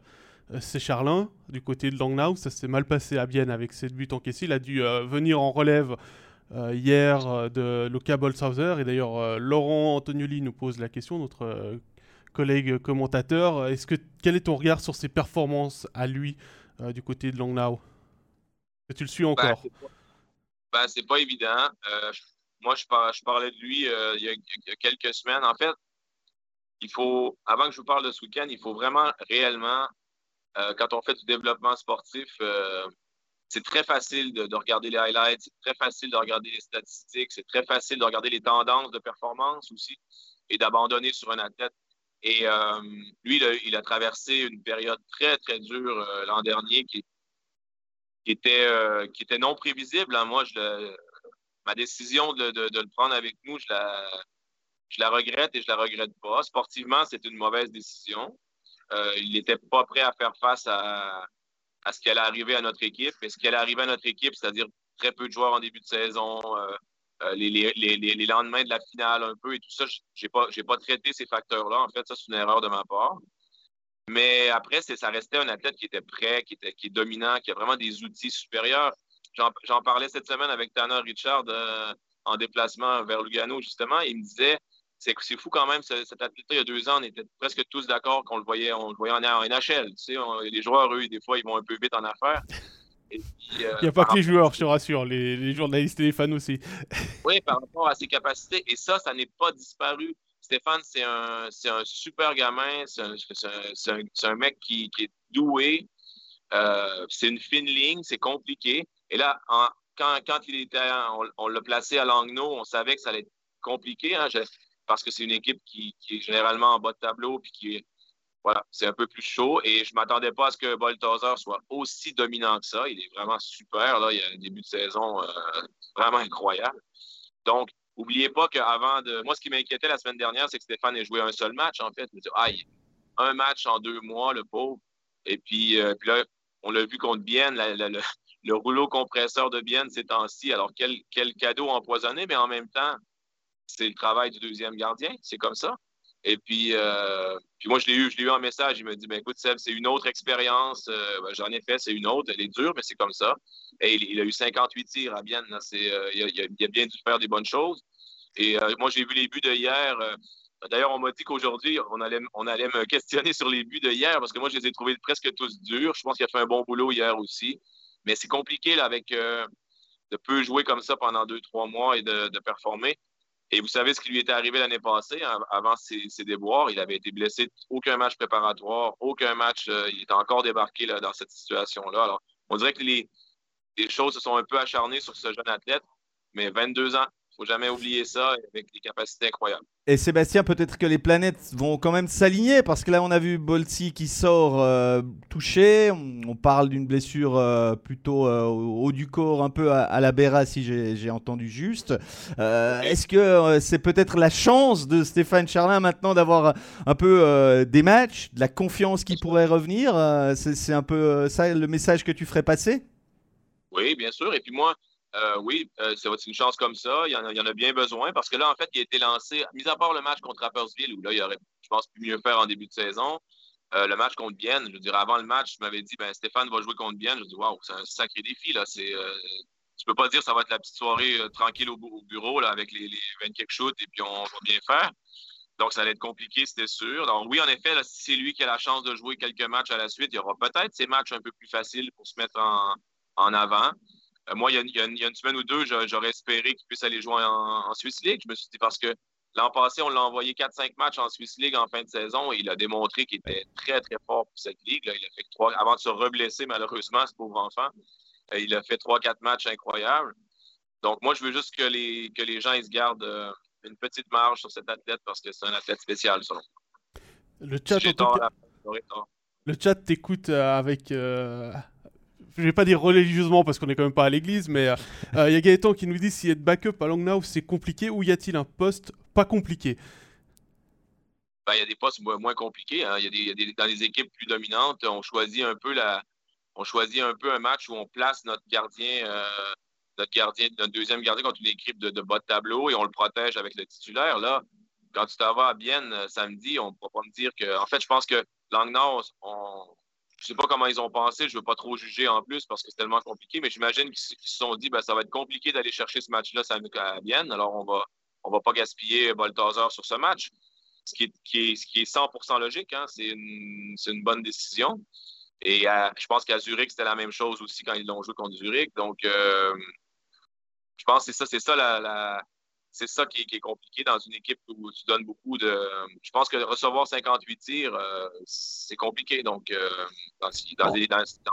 S1: Charlin, du côté de Langnau. Ça s'est mal passé à Bienne avec ses buts encaissés. Il a dû venir en relève hier de Luca Bolshauser. Et d'ailleurs, Laurent Antonioli nous pose la question, collègue commentateur. Est-ce que, quel est ton regard sur ses performances à lui du côté de Langnau? Tu le suis bah, encore?
S3: bah, C'est pas évident moi, je, parlais de lui euh, il, y a, quelques semaines. En fait, il faut, avant que je vous parle de ce week-end, il faut vraiment réellement, euh, quand on fait du développement sportif, euh, c'est très facile de, regarder les highlights, c'est très facile de regarder les statistiques, c'est très facile de regarder les tendances de performance aussi et d'abandonner sur un athlète. Et lui, il a, traversé une période très, très dure l'an dernier qui, était, qui était non prévisible. Hein. Moi, ma décision de, le prendre avec nous, je la, je la regrette et je la regrette pas. Sportivement, c'est une mauvaise décision. Euh, il n'était pas prêt à faire face à, ce qui allait arriver à notre équipe. Et ce qui allait arriver à notre équipe, c'est-à-dire très peu de joueurs en début de saison, euh, euh, les, lendemains de la finale un peu et tout ça, je n'ai pas, pas traité ces facteurs-là. En fait, ça, c'est une erreur de ma part. Mais après, ça restait un athlète qui était prêt, qui, était, qui est dominant, qui a vraiment des outils supérieurs. J'en parlais cette semaine avec Tanner Richard euh, en déplacement vers Lugano, justement. Il me disait c'est fou quand même, cet athlète-là, il y a deux ans, on était presque tous d'accord qu'on le voyait, le voyait en, NHL. Tu sais, les joueurs, eux, des fois, ils vont un peu vite en affaires.
S1: Euh, il n'y a pas que les joueurs, je te rassure, les, journalistes et les fans aussi.
S3: oui, par rapport à ses capacités. Et ça, ça n'est pas disparu. Stéphane, c'est un, un, super gamin, c'est un, un, mec qui, est doué. Euh, c'est une fine ligne, c'est compliqué. Et là, quand, quand, il était, on, l'a placé à Langnau, on savait que ça allait être compliqué, hein, parce que c'est une équipe qui, qui, est généralement en bas de tableau, puis qui voilà, c'est un peu plus chaud et je ne m'attendais pas à ce que Bolthazer soit aussi dominant que ça. Il est vraiment super. Là. Il y a un début de saison euh, vraiment incroyable. Donc, n'oubliez pas qu'avant de. Moi, ce qui m'inquiétait la semaine dernière, c'est que Stéphane ait joué un seul match, en fait. Je me dis, aïe, un match en deux mois, le pauvre. Et puis, euh, puis là, on l'a vu contre Bienne, le, rouleau compresseur de Bienne ces temps-ci. Alors, quel, quel cadeau empoisonné, mais en même temps, c'est le travail du deuxième gardien. C'est comme ça. Et puis, euh, puis moi, je l'ai eu, je l'ai eu en message. Il m'a dit ben, écoute, Seb, c'est une autre expérience. Euh, ben, j'en ai fait, c'est une autre. Elle est dure, mais c'est comme ça. Et il, a eu 58 tirs à Bienne. Euh, il, a, bien dû faire des bonnes choses. Et moi, j'ai vu les buts de hier. D'ailleurs, on m'a dit qu'aujourd'hui, on allait, on allait me questionner sur les buts de hier parce que moi, je les ai trouvés presque tous durs. Je pense qu'il a fait un bon boulot hier aussi. Mais c'est compliqué avec de peu jouer comme ça pendant deux, trois mois et de performer. Et vous savez ce qui lui était arrivé l'année passée, hein, avant ses, déboires. Il avait été blessé, aucun match préparatoire, aucun match. Euh, il était encore débarqué dans cette situation-là. Alors, on dirait que les, les, choses se sont un peu acharnées sur ce jeune athlète, mais 22 ans, faut jamais oublier ça avec des capacités incroyables.
S2: Et Sébastien, peut-être que les planètes vont quand même s'aligner parce que là, on a vu Bolti qui sort euh, touché. On, parle d'une blessure euh, plutôt euh, au haut du corps, un peu à, la Béra, si j'ai entendu juste. Est-ce que c'est peut-être la chance de Stéphane Charlin maintenant d'avoir un peu des matchs, de la confiance qui pourrait revenir C'est un peu ça le message que tu ferais passer?
S3: Oui, bien sûr. Et puis moi, euh, oui, euh, c'est une chance comme ça. Il y, en a, bien besoin parce que là, en fait, il a été lancé, mis à part le match contre Rappersville, où là, il aurait, je pense, pu mieux faire en début de saison. Euh, le match contre Bienne, je veux dire, avant le match, je m'avais dit, ben, Stéphane va jouer contre Bienne. Je dis, waouh, c'est un sacré défi. Là. C'est, peux pas dire que ça va être la petite soirée tranquille au, bureau avec les, les 20 quelque shoots et puis on va bien faire. Donc, ça allait être compliqué, c'était sûr. Donc, oui, en effet, si c'est lui qui a la chance de jouer quelques matchs à la suite, il y aura peut-être ces matchs un peu plus faciles pour se mettre en avant. Euh, moi, il y, a, une semaine ou deux, j'aurais espéré qu'il puisse aller jouer en, Swiss League. Je me suis dit parce que l'an passé, on l'a envoyé 4-5 matchs en Swiss League en fin de saison et il a démontré qu'il était très, très fort pour cette ligue. Il a fait trois, avant de se reblesser, malheureusement, ce pauvre enfant. Euh, il a fait 3-4 matchs incroyables. Donc, moi, je veux juste que les, que les gens ils se gardent euh, une petite marge sur cet athlète parce que c'est un athlète spécial, selon
S1: Le chat, le chat t'écoute avec, je vais pas dire religieusement parce qu'on est quand même pas à l'église, mais il euh, y a Gaëtan qui nous dit si être backup à Langnau c'est compliqué ou y a-t-il un poste pas compliqué?
S3: Ben, Il y a des postes moins compliqués. Hein. Y dans les équipes plus dominantes, on choisit un peu la, on choisit un peu un match où on place notre gardien, euh, notre gardien, notre deuxième gardien contre une équipe de, bas de tableau et on le protège avec le titulaire. Là, quand tu t'en vas à Bienne euh, samedi, on ne pourra pas me dire que. En fait, je pense que Langnau, on, je sais pas comment ils ont pensé, je veux pas trop juger en plus parce que c'est tellement compliqué, mais j'imagine qu'ils se sont dit ben, ça va être compliqué d'aller chercher ce match-là à Vienne, alors on va, on va pas gaspiller Balthazar sur ce match. Ce qui est, qui est, qui est 100% logique, hein. c'est une, une, bonne décision. Et je pense qu'à Zurich, c'était la même chose aussi quand ils l'ont joué contre Zurich. Donc, euh, je pense que c'est ça, c'est ça la, c'est ça qui est, compliqué dans une équipe où tu donnes beaucoup de. Je pense que recevoir 58 tirs, euh, c'est compliqué. Donc, euh, dans,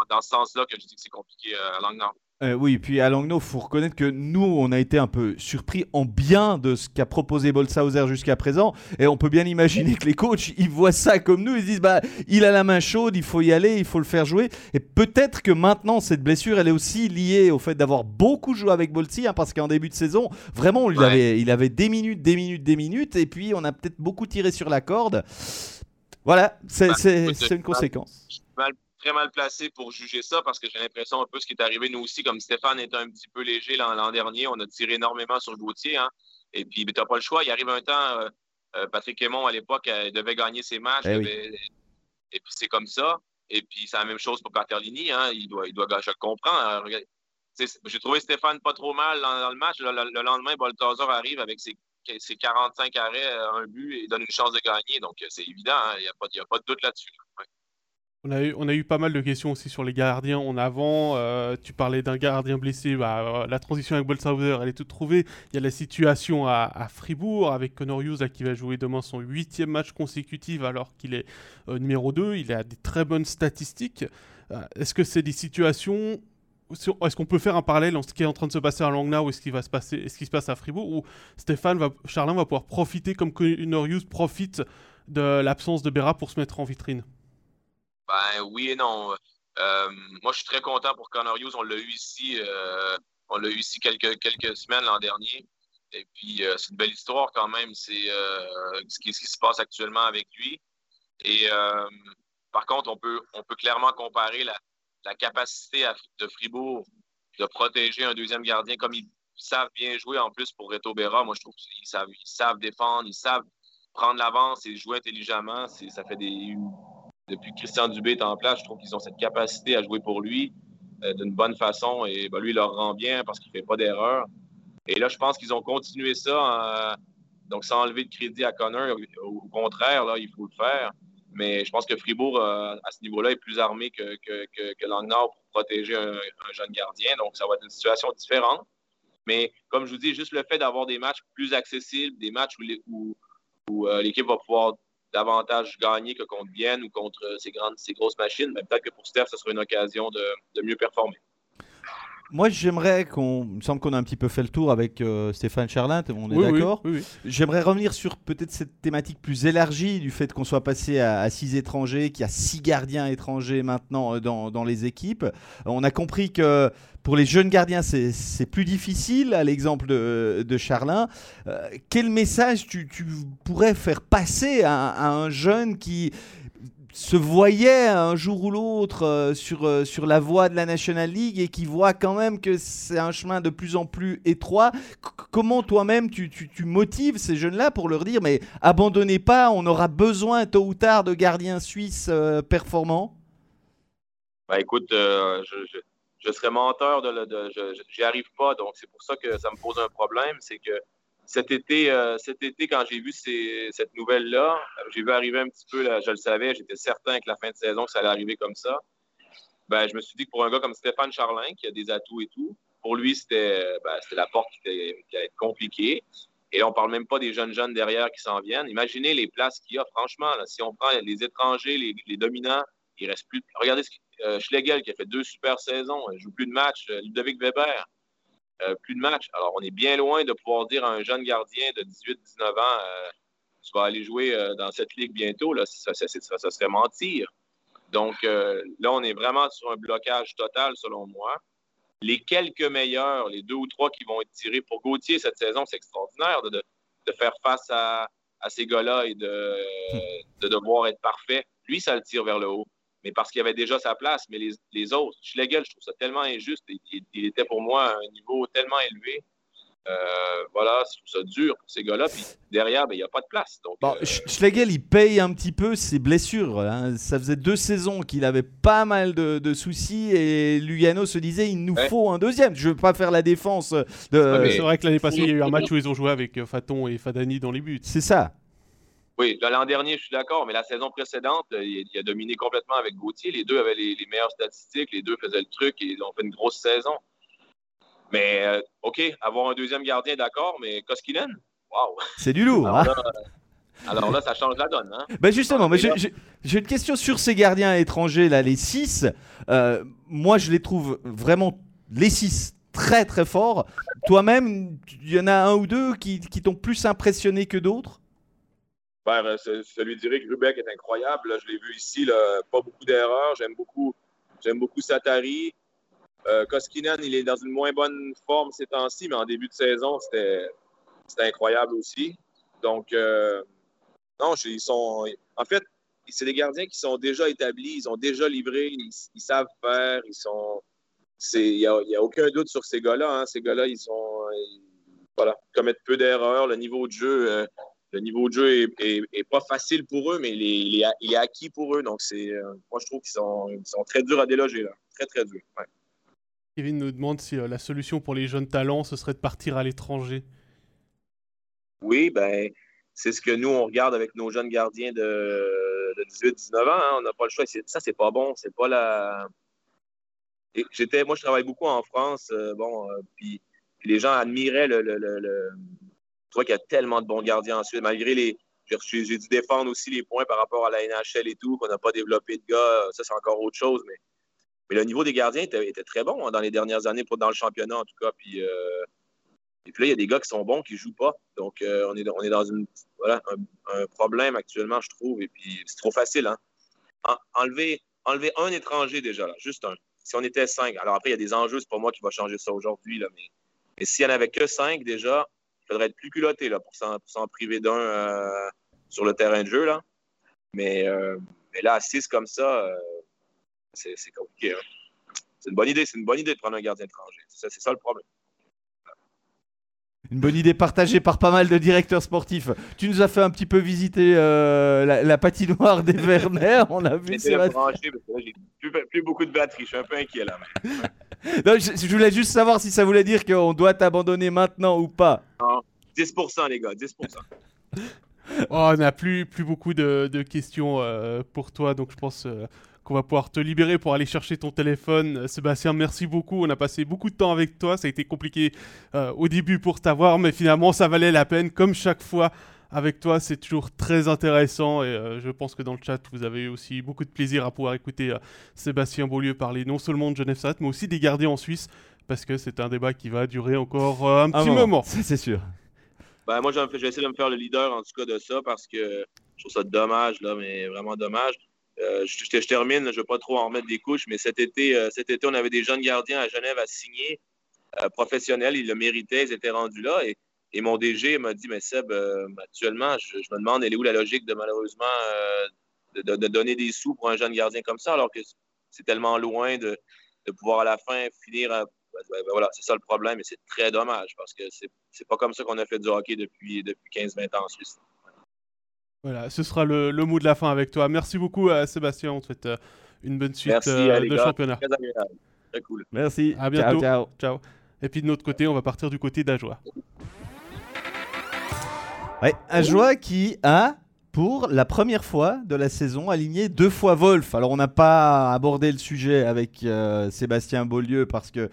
S3: dans, ce sens-là, que je dis que c'est compliqué euh, à Langnau.
S2: Euh, oui, puis à Langnau, il faut reconnaître que nous, on a été un peu surpris en bien de ce qu'a proposé Bolshauser jusqu'à présent. Et on peut bien imaginer que les coachs, ils voient ça comme nous, ils se disent, bah, il a la main chaude, il faut y aller, il faut le faire jouer. Et peut-être que maintenant, cette blessure, elle est aussi liée au fait d'avoir beaucoup joué avec Bolsi, hein, parce qu'en début de saison, vraiment, il, avait, il avait des minutes, des minutes, des minutes, et puis on a peut-être beaucoup tiré sur la corde. Voilà, c'est bah, une conséquence
S3: très mal placé pour juger ça parce que j'ai l'impression un peu ce qui est arrivé nous aussi, comme Stéphane était un petit peu léger l'an dernier, on a tiré énormément sur Gauthier. Hein, et puis, tu n'as pas le choix. Il arrive un temps, euh, euh, Patrick Aymon, à l'époque, devait gagner ses matchs. Eh Et puis c'est comme ça. Et puis c'est la même chose pour Paterlini. Hein. Il doit, il doit, je comprends. J'ai trouvé Stéphane pas trop mal dans, le match. Le, lendemain, Balthazar arrive avec ses, 45 arrêts, un but et donne une chance de gagner. Donc c'est évident. Hein. Il n'y a, a, pas de doute là-dessus.
S1: On a, eu, eu pas mal de questions aussi sur les gardiens en avant. Euh, tu parlais d'un gardien blessé. Bah, euh, la transition avec Bolshauser, elle est toute trouvée. Il y a la situation à, Fribourg avec Connor Hughes qui va jouer demain son huitième match consécutif alors qu'il est euh, numéro 2. Il a des très bonnes statistiques. Est-ce que c'est des situations est-ce qu'on peut faire un parallèle entre ce qui est en train de se passer à Langnau et ce qui se qui se passe à Fribourg, où Stéphane va, Charlin va pouvoir profiter comme Connor profite de l'absence de Berra pour se mettre en vitrine?
S3: Ben oui et non. Euh, moi, je suis très content pour Connor. On l'a eu ici. Euh, quelques, semaines l'an dernier. Et puis, euh, c'est une belle histoire quand même. C'est ce qui, se passe actuellement avec lui. Et par contre, on peut, clairement comparer la, la capacité de Fribourg de protéger un deuxième gardien comme ils savent bien jouer en plus pour Reto Berra. Moi, je trouve qu'ils savent, ils savent défendre, ils savent prendre l'avance et jouer intelligemment. Ça fait des, depuis que Christian Dubé est en place, je trouve qu'ils ont cette capacité à jouer pour lui euh, d'une bonne façon et ben, lui, il leur rend bien parce qu'il ne fait pas d'erreur. Et là, je pense qu'ils ont continué ça, donc sans enlever de crédit à Connor. Au, contraire, là, il faut le faire. Mais je pense que Fribourg, euh, à ce niveau-là, est plus armé que, que, pour protéger un, jeune gardien. Donc, ça va être une situation différente. Mais comme je vous dis, juste le fait d'avoir des matchs plus accessibles, des matchs où, euh, l'équipe va pouvoir davantage gagner que contre Vienne ou contre ces, grandes, ces grosses machines, mais peut-être que pour Steph, ce sera une occasion de, mieux performer.
S2: Moi, j'aimerais qu'on. Il me semble qu'on a un petit peu fait le tour avec euh, Stéphane Charlin, on est d'accord J'aimerais revenir sur peut-être cette thématique plus élargie du fait qu'on soit passé à, six étrangers, qu'il y a six gardiens étrangers maintenant euh, dans, dans les équipes. On a compris que pour les jeunes gardiens, c'est plus difficile, à l'exemple de, de, Charlin. Euh, quel message tu, pourrais faire passer à, un jeune qui se voyait un jour ou l'autre euh, sur, euh, sur la voie de la National League et qui voit quand même que c'est un chemin de plus en plus étroit. comment toi-même tu, tu, motives ces jeunes-là pour leur dire mais abandonnez pas, on aura besoin tôt ou tard de gardiens suisses performants?
S3: Bah, écoute, je je serais menteur de, de j'y arrive pas. Donc, c'est pour ça que ça me pose un problème. C'est que cet été, euh, cet été, quand j'ai vu cette nouvelle-là, j'ai vu arriver un petit peu, là, je le savais, j'étais certain que la fin de saison, que ça allait arriver comme ça. Ben, je me suis dit que pour un gars comme Stéphane Charlin, qui a des atouts et tout, pour lui, c'était ben, la porte qui, était, allait être compliquée. Et là, on parle même pas des jeunes jeunes derrière qui s'en viennent. Imaginez les places qu'il y a, franchement. si on prend les étrangers, les, dominants, il reste plus. Regardez ce euh, Schlegel qui a fait deux super saisons, il joue plus de matchs. Euh, Ludovic Weber, euh, plus de matchs. Alors, on est bien loin de pouvoir dire à un jeune gardien de 18-19 ans tu vas aller jouer dans cette ligue bientôt. Là, ça, serait mentir. Donc, là, on est vraiment sur un blocage total, selon moi. Les quelques meilleurs, les deux ou trois qui vont être tirés pour Gauthier cette saison, c'est extraordinaire de, faire face à, ces gars-là et de, de devoir être parfait. Lui, ça le tire vers le haut mais parce qu'il avait déjà sa place. Mais les, les autres, Schlegel, je trouve ça tellement injuste. Il, était pour moi à un niveau tellement élevé. Euh, voilà, je trouve ça dur pour ces gars-là. Puis derrière, ben, il n'y a pas de place. Donc,
S2: bon, euh, Schlegel, il paye un petit peu ses blessures. Hein. Ça faisait deux saisons qu'il avait pas mal de, soucis et Lugano se disait il nous faut un deuxième. Je ne veux pas faire la défense. De...
S1: C'est vrai que l'année passée, il y a eu un match où ils ont joué avec euh, Faton et Fadani dans les buts.
S2: C'est ça.
S3: Oui, l'an dernier, je suis d'accord, mais la saison précédente, euh, il, a dominé complètement avec Gauthier. Les deux avaient les, meilleures statistiques, les deux faisaient le truc et ils ont fait une grosse saison. Mais, euh, OK, avoir un deuxième gardien, d'accord, mais Koskinen, waouh!
S2: C'est du lourd,
S3: alors, hein? là, alors là, ça change la donne. Hein?
S2: Ben justement, mais j'ai une question sur ces gardiens étrangers, là, les six. Euh, moi, je les trouve vraiment, les six, très très forts. Toi-même, il y en a un ou deux qui, qui t'ont plus impressionné que d'autres?
S3: Ben, celui d'Eric Rubeck est incroyable. je l'ai vu ici, pas beaucoup d'erreurs. J'aime beaucoup, j'aime beaucoup Satari. Euh, Koskinen, il est dans une moins bonne forme ces temps-ci, mais en début de saison, c'était, incroyable aussi. Donc, euh, non, ils sont. En fait, c'est des gardiens qui sont déjà établis, ils ont déjà livré, ils, savent faire, ils sont. Il n'y a, a, aucun doute sur ces gars-là. Hein. Ces gars-là, ils sont. Voilà, commettent peu d'erreurs. Le niveau de jeu. Euh, le niveau de jeu est, pas facile pour eux, mais il est, acquis pour eux. Donc, c'est, euh, moi, je trouve qu'ils sont, très durs à déloger. Là. Très, très durs.
S1: Kevin nous demande si euh, la solution pour les jeunes talents, ce serait de partir à l'étranger.
S3: Oui, ben, c'est ce que nous, on regarde avec nos jeunes gardiens de, 18-19 ans. Hein. On n'a pas le choix. Ça, c'est pas bon. C'est pas la. j'étais, moi, je travaille beaucoup en France. Euh, bon, puis, les gens admiraient le tu vois qu'il y a tellement de bons gardiens ensuite, malgré les. J'ai dû défendre aussi les points par rapport à la NHL et tout, qu'on n'a pas développé de gars. Ça, c'est encore autre chose. Mais, mais le niveau des gardiens était, très bon hein, dans les dernières années, dans le championnat en tout cas. Puis, euh, et puis là, il y a des gars qui sont bons, qui ne jouent pas. Donc, euh, on, est, on est dans un, problème actuellement, je trouve. Et puis, c'est trop facile. Hein? enlever, enlever un étranger déjà, là, juste un. Si on était cinq, alors après, il y a des enjeux, c'est pas moi qui va changer ça aujourd'hui, mais, mais s'il n'y en avait que cinq déjà, il faudrait être plus culotté là, pour s'en priver d'un euh, sur le terrain de jeu. Là. Mais, euh, là, à 6 comme ça, euh, c'est compliqué. Hein. C'est une bonne idée. C'est une bonne idée de prendre un gardien étranger. C'est ça, le problème.
S2: Une bonne idée partagée par pas mal de directeurs sportifs. Tu nous as fait un petit peu visiter la, patinoire des Werner. On a vu.
S3: J'ai plus, plus, beaucoup de batterie. Je suis un peu inquiet là.
S2: je, voulais juste savoir si ça voulait dire qu'on doit t'abandonner maintenant ou pas.
S3: 10% les gars, 10%.
S1: oh, on n'a plus, plus beaucoup de, questions euh, pour toi, donc je pense euh, qu'on va pouvoir te libérer pour aller chercher ton téléphone. Sébastien, merci beaucoup. On a passé beaucoup de temps avec toi. Ça a été compliqué euh, au début pour t'avoir, mais finalement, ça valait la peine, comme chaque fois avec toi. C'est toujours très intéressant et euh, je pense que dans le chat, vous avez aussi beaucoup de plaisir à pouvoir écouter euh, Sébastien Beaulieu parler non seulement de Genève Servette, mais aussi des gardiens en Suisse parce que c'est un débat qui va durer encore euh, un petit moment.
S2: C'est sûr.
S3: Ben, moi, je vais essayer de me faire le leader en tout cas de ça parce que je trouve ça dommage, là, mais vraiment dommage. Je, termine, je ne vais pas trop en remettre des couches, mais cet été, cet été, on avait des jeunes gardiens à Genève à signer, professionnels, ils le méritaient, ils étaient rendus là. Et mon DG m'a dit, mais Seb, euh, actuellement, je, me demande, elle est où la logique de malheureusement euh, de, donner des sous pour un jeune gardien comme ça, alors que c'est tellement loin de, pouvoir à la fin finir à, ben, ben, voilà, c'est ça le problème et c'est très dommage parce que c'est pas comme ça qu'on a fait du hockey depuis, depuis 15-20 ans en Suisse.
S1: Voilà, ce sera le, mot de la fin avec toi. Merci beaucoup à Sébastien. On te souhaite euh, une bonne suite de championnat.
S3: Très Très cool.
S2: Merci.
S1: À bientôt. Ciao, ciao. Et puis de notre côté, on va partir du côté d'Ajoie.
S2: Ouais, un joueur qui a, pour la première fois de la saison, aligné deux fois Wolf. Alors, on n'a pas abordé le sujet avec euh, Sébastien Beaulieu parce que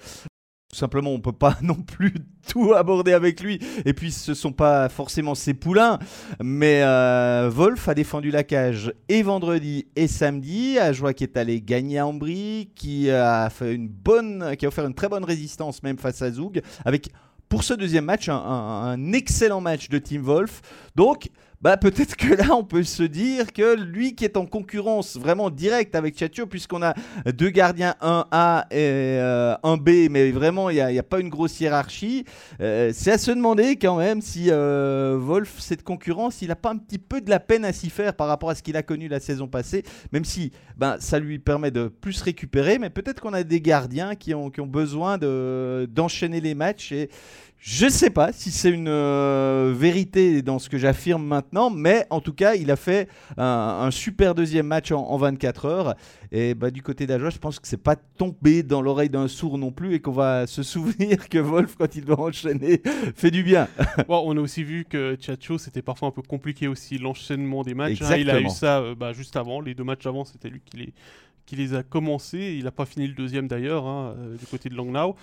S2: tout simplement, on peut pas non plus tout aborder avec lui. Et puis, ce sont pas forcément ses poulains. Mais euh, Wolf a défendu la cage et vendredi et samedi. Un joueur qui est allé gagner à Ambry, qui a fait une bonne, qui a offert une très bonne résistance même face à Zoug, avec pour ce deuxième match, un, excellent match de Team Wolf. Donc, bah, peut-être que là, on peut se dire que lui qui est en concurrence vraiment directe avec Chacho, puisqu'on a deux gardiens, un A et euh, un B, mais vraiment, il n'y a, pas une grosse hiérarchie. Euh, c'est à se demander quand même si euh, Wolf, cette concurrence, il n'a pas un petit peu de la peine à s'y faire par rapport à ce qu'il a connu la saison passée, même si ben, ça lui permet de plus récupérer, mais peut-être qu'on a des gardiens qui ont, qui ont besoin d'enchaîner les matchs et je ne sais pas si c'est une euh, vérité dans ce que j'affirme maintenant, mais en tout cas, il a fait un, super deuxième match en, 24 heures. Et bah, du côté d'Ajoie, je pense que c'est pas tombé dans l'oreille d'un sourd non plus et qu'on va se souvenir que Wolf, quand il doit enchaîner, fait du bien.
S1: bon, on a aussi vu que Chacho, c'était parfois un peu compliqué aussi l'enchaînement des matchs. Hein. il a eu ça euh, bah, juste avant. Les deux matchs avant, c'était lui qui les, qui les a commencés. Il n'a pas fini le deuxième d'ailleurs, hein, euh, du côté de Langnau.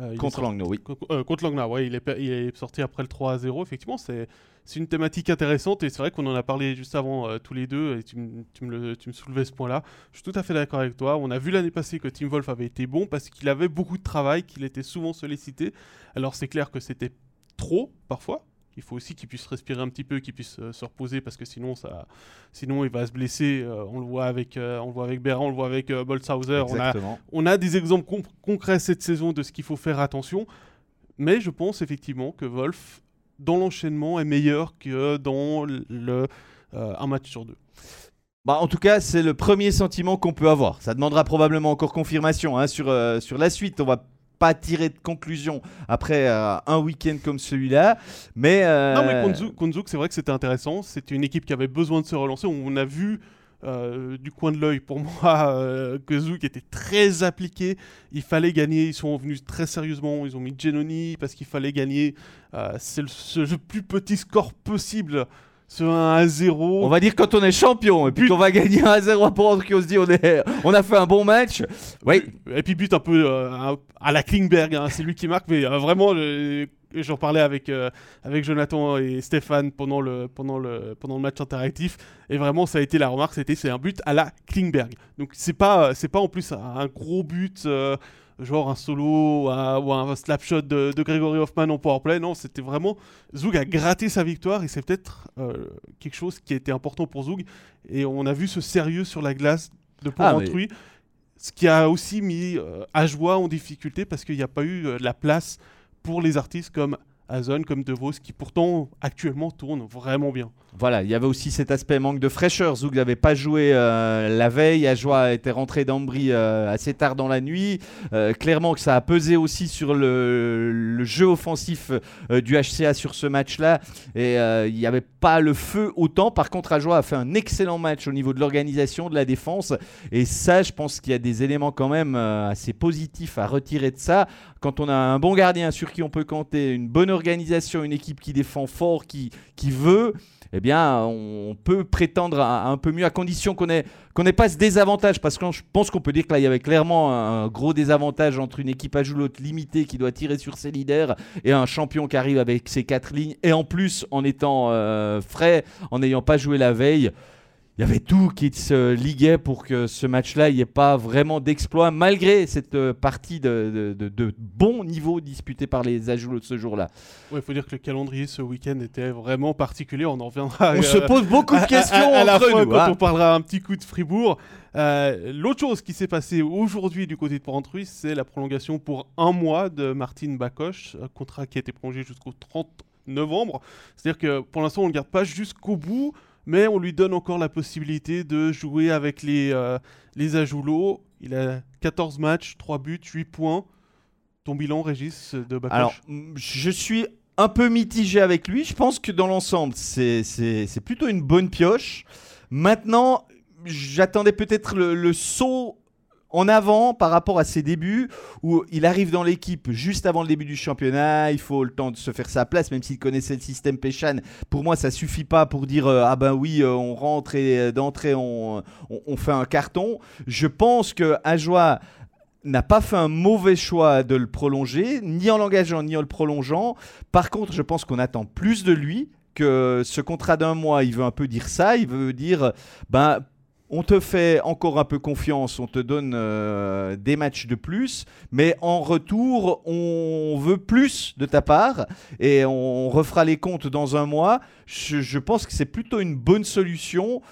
S2: Euh, contre Langnau, oui.
S1: Euh, contre Langnau, oui. Il est, il est sorti après le 3 0. Effectivement, c'est une thématique intéressante et c'est vrai qu'on en a parlé juste avant euh, tous les deux et tu, tu, me le, tu, me soulevais ce point-là. Je suis tout à fait d'accord avec toi. On a vu l'année passée que Tim Wolf avait été bon parce qu'il avait beaucoup de travail, qu'il était souvent sollicité. Alors c'est clair que c'était trop parfois, il faut aussi qu'il puisse respirer un petit peu, qu'il puisse euh, se reposer parce que sinon, ça, sinon il va se blesser. Euh, on le voit avec, euh, on le voit avec Berrand, on le voit avec Boltzhauser. On a, on a, des exemples concrets cette saison de ce qu'il faut faire attention. Mais je pense effectivement que Wolf, dans l'enchaînement, est meilleur que dans le, un match sur deux.
S2: Bah, en tout cas, c'est le premier sentiment qu'on peut avoir. Ça demandera probablement encore confirmation hein, sur, sur la suite. On va tirer de conclusion après euh, un week-end comme celui-là. Mais, euh,
S1: Non, mais Zouk, c'est vrai que c'était intéressant. C'était une équipe qui avait besoin de se relancer. On a vu euh, du coin de l'œil pour moi euh, que Zouk était très appliqué. Il fallait gagner. Ils sont venus très sérieusement. Ils ont mis Genoni parce qu'il fallait gagner. C'est le, ce- le plus petit score possible. Ce 1 à 0.
S2: On va dire quand on est champion et puis qu'on va gagner 1-0 pour qu'on se dit on, est, on a fait un bon match. Oui,
S1: Et puis but un peu euh, à- la Klingberg, hein, c'est lui qui marque, mais euh, vraiment, euh, j'en parlais avec, euh, avec Jonathan et Stéphane pendant le, pendant, le, pendant le match interactif, et vraiment ça a été la remarque, c'était c'est un but à la Klingberg. Donc c'est pas, c'est pas en plus un, un gros but, genre un solo ou un slap shot de, de Gregory Hoffman en powerplay, non, c'était vraiment, Zoug a gratté sa victoire, et c'est peut-être euh, quelque chose qui a été important pour Zoug, et on a vu ce sérieux sur la glace de
S2: Ah, mais-
S1: Port-Rentruy. Ce qui a aussi mis euh, Ajoie en difficulté parce qu'il n'y a pas eu euh, la place pour les artistes comme Azon, comme De Vos, qui pourtant actuellement tournent vraiment bien.
S2: Voilà, il y avait aussi cet aspect manque de fraîcheur. Zoug n'avait pas joué euh, la veille. Ajoie était rentré d'Ambry euh, assez tard dans la nuit. Euh, clairement que ça a pesé aussi sur le, jeu offensif du HCA sur ce match-là. Et il n'y avait pas le feu autant. Par contre, Ajoie a fait un excellent match au niveau de l'organisation, de la défense. Et ça, je pense qu'il y a des éléments quand même assez positifs à retirer de ça. Quand on a un bon gardien sur qui on peut compter, une bonne organisation, une équipe qui défend fort, qui, qui veut, eh bien, on peut prétendre un peu mieux, à condition qu'on ait, qu'on n'ait pas ce désavantage. Parce que je pense qu'on peut dire que là, il y avait clairement un gros désavantage entre une équipe à l'autre limitée qui doit tirer sur ses leaders et un champion qui arrive avec ses quatre lignes. Et en plus, en étant euh, frais, en n'ayant pas joué la veille. Il y avait tout qui se liguait pour que ce match-là, il n'y ait pas vraiment d'exploit, malgré cette euh, partie de, de- de- de bon niveau disputée par les Ajoulots de ce jour-là.
S1: Il faut dire que le calendrier ce week-end était vraiment particulier. On en reviendra.
S2: On se
S1: euh,
S2: pose beaucoup de questions
S1: à, à la
S2: entre
S1: fois
S2: nous.
S1: quand
S2: hein.
S1: on parlera un petit coup de Fribourg. Euh, L'autre chose qui s'est passée aujourd'hui du côté de Porrentruy, c'est la prolongation pour un mois de Martine Bacoche, un contrat qui a été prolongé jusqu'au 30 novembre. C'est-à-dire que pour l'instant, on ne le garde pas jusqu'au bout, mais on lui donne encore la possibilité de jouer avec les, euh, les Ajoulots. Il a 14 matchs, 3 buts, 8 points. Ton bilan, Régis, de Bacoche
S2: Alors, je suis un peu mitigé avec lui. Je pense que dans l'ensemble, c'est plutôt une bonne pioche. Maintenant, j'attendais peut-être le, le saut en avant par rapport à ses débuts où il arrive dans l'équipe juste avant le début du championnat, il faut le temps de se faire sa place même s'il connaissait le système Péchan. Pour moi, ça suffit pas pour dire euh, ah ben oui, euh, on rentre et euh, d'entrée on, on, on fait un carton. Je pense que Ajoie n'a pas fait un mauvais choix de le prolonger, ni en l'engageant, ni en le prolongeant. Par contre, je pense qu'on attend plus de lui, que ce contrat d'un mois, il veut un peu dire ça, il veut dire, ben, on te fait encore un peu confiance, on te donne euh, des matchs de plus, mais en retour, on veut plus de ta part et on refera les comptes dans un mois. Je, pense que c'est plutôt une bonne solution.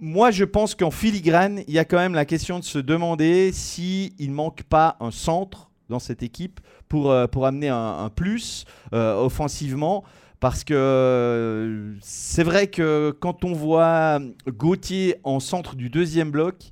S2: Moi, je pense qu'en filigrane, il y a quand même la question de se demander si il manque pas un centre dans cette équipe pour, euh, pour amener un, un plus euh, offensivement. Parce que euh, c'est vrai que quand on voit Gauthier en centre du deuxième bloc,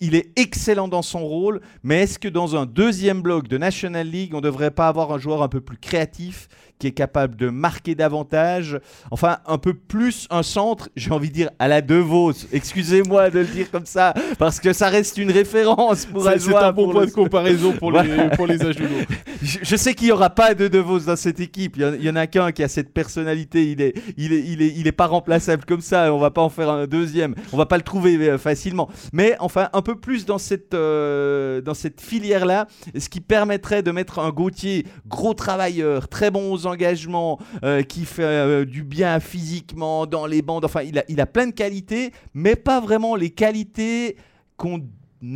S2: il est excellent dans son rôle, mais est-ce que dans un deuxième bloc de National League, on ne devrait pas avoir un joueur un peu plus créatif, qui est capable de marquer davantage Enfin, un peu plus un centre, j'ai envie de dire à la De Vos. Excusez-moi de le dire comme ça, parce que ça reste une référence pour
S1: C'est c'est un bon point
S2: le-
S1: de comparaison pour les, pour les
S2: je, je sais qu'il n'y aura pas de De Vos dans cette équipe. Il y en, a qu'un qui a cette personnalité. Il est, il est, il est, il est pas remplaçable comme ça. On va pas en faire un deuxième. On va pas le trouver euh, facilement. Mais enfin, un peu plus dans cette, euh, dans cette filière-là, ce qui permettrait de mettre un Gauthier gros travailleur, très bon aux engagements, euh, qui fait euh, du bien physiquement dans les bandes. Enfin, il a, plein de qualités, mais pas vraiment les qualités qu'on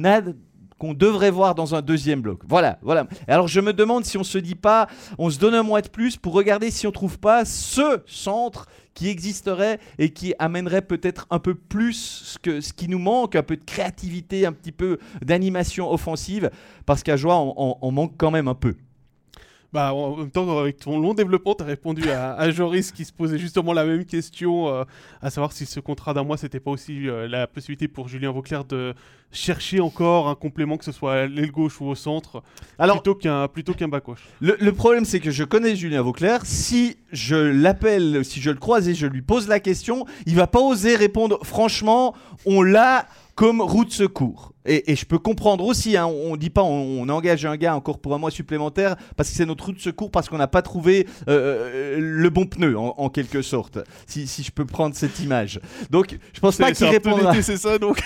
S2: a qu'on devrait voir dans un deuxième bloc. Voilà, voilà. Alors je me demande si on se dit pas, on se donne un mois de plus pour regarder si on trouve pas ce centre qui existerait et qui amènerait peut-être un peu plus ce, que, ce qui nous manque, un peu de créativité, un petit peu d'animation offensive, parce qu'à Joie, on manque quand même un peu.
S1: Bah, en même temps, avec ton long développement, tu as répondu à, Joris qui se posait justement la même question, euh, à savoir si ce contrat d'un mois, c'était pas aussi euh, la possibilité pour Julien Vauclair de chercher encore un complément, que ce soit à l'aile gauche ou au centre, Alors, plutôt qu'un plutôt qu'un bas gauche.
S2: Le, problème, c'est que je connais Julien Vauclair. Si je l'appelle, si je le croise et je lui pose la question, il va pas oser répondre. Franchement, on l'a comme route de secours. Et, je peux comprendre aussi, hein, on ne dit pas on, engage un gars encore pour un mois supplémentaire parce que c'est notre route de secours, parce qu'on n'a pas trouvé euh, le bon pneu en, quelque sorte, si, si, je peux prendre cette image. Donc je pense pas qu'il répondra.
S1: C'est ça donc.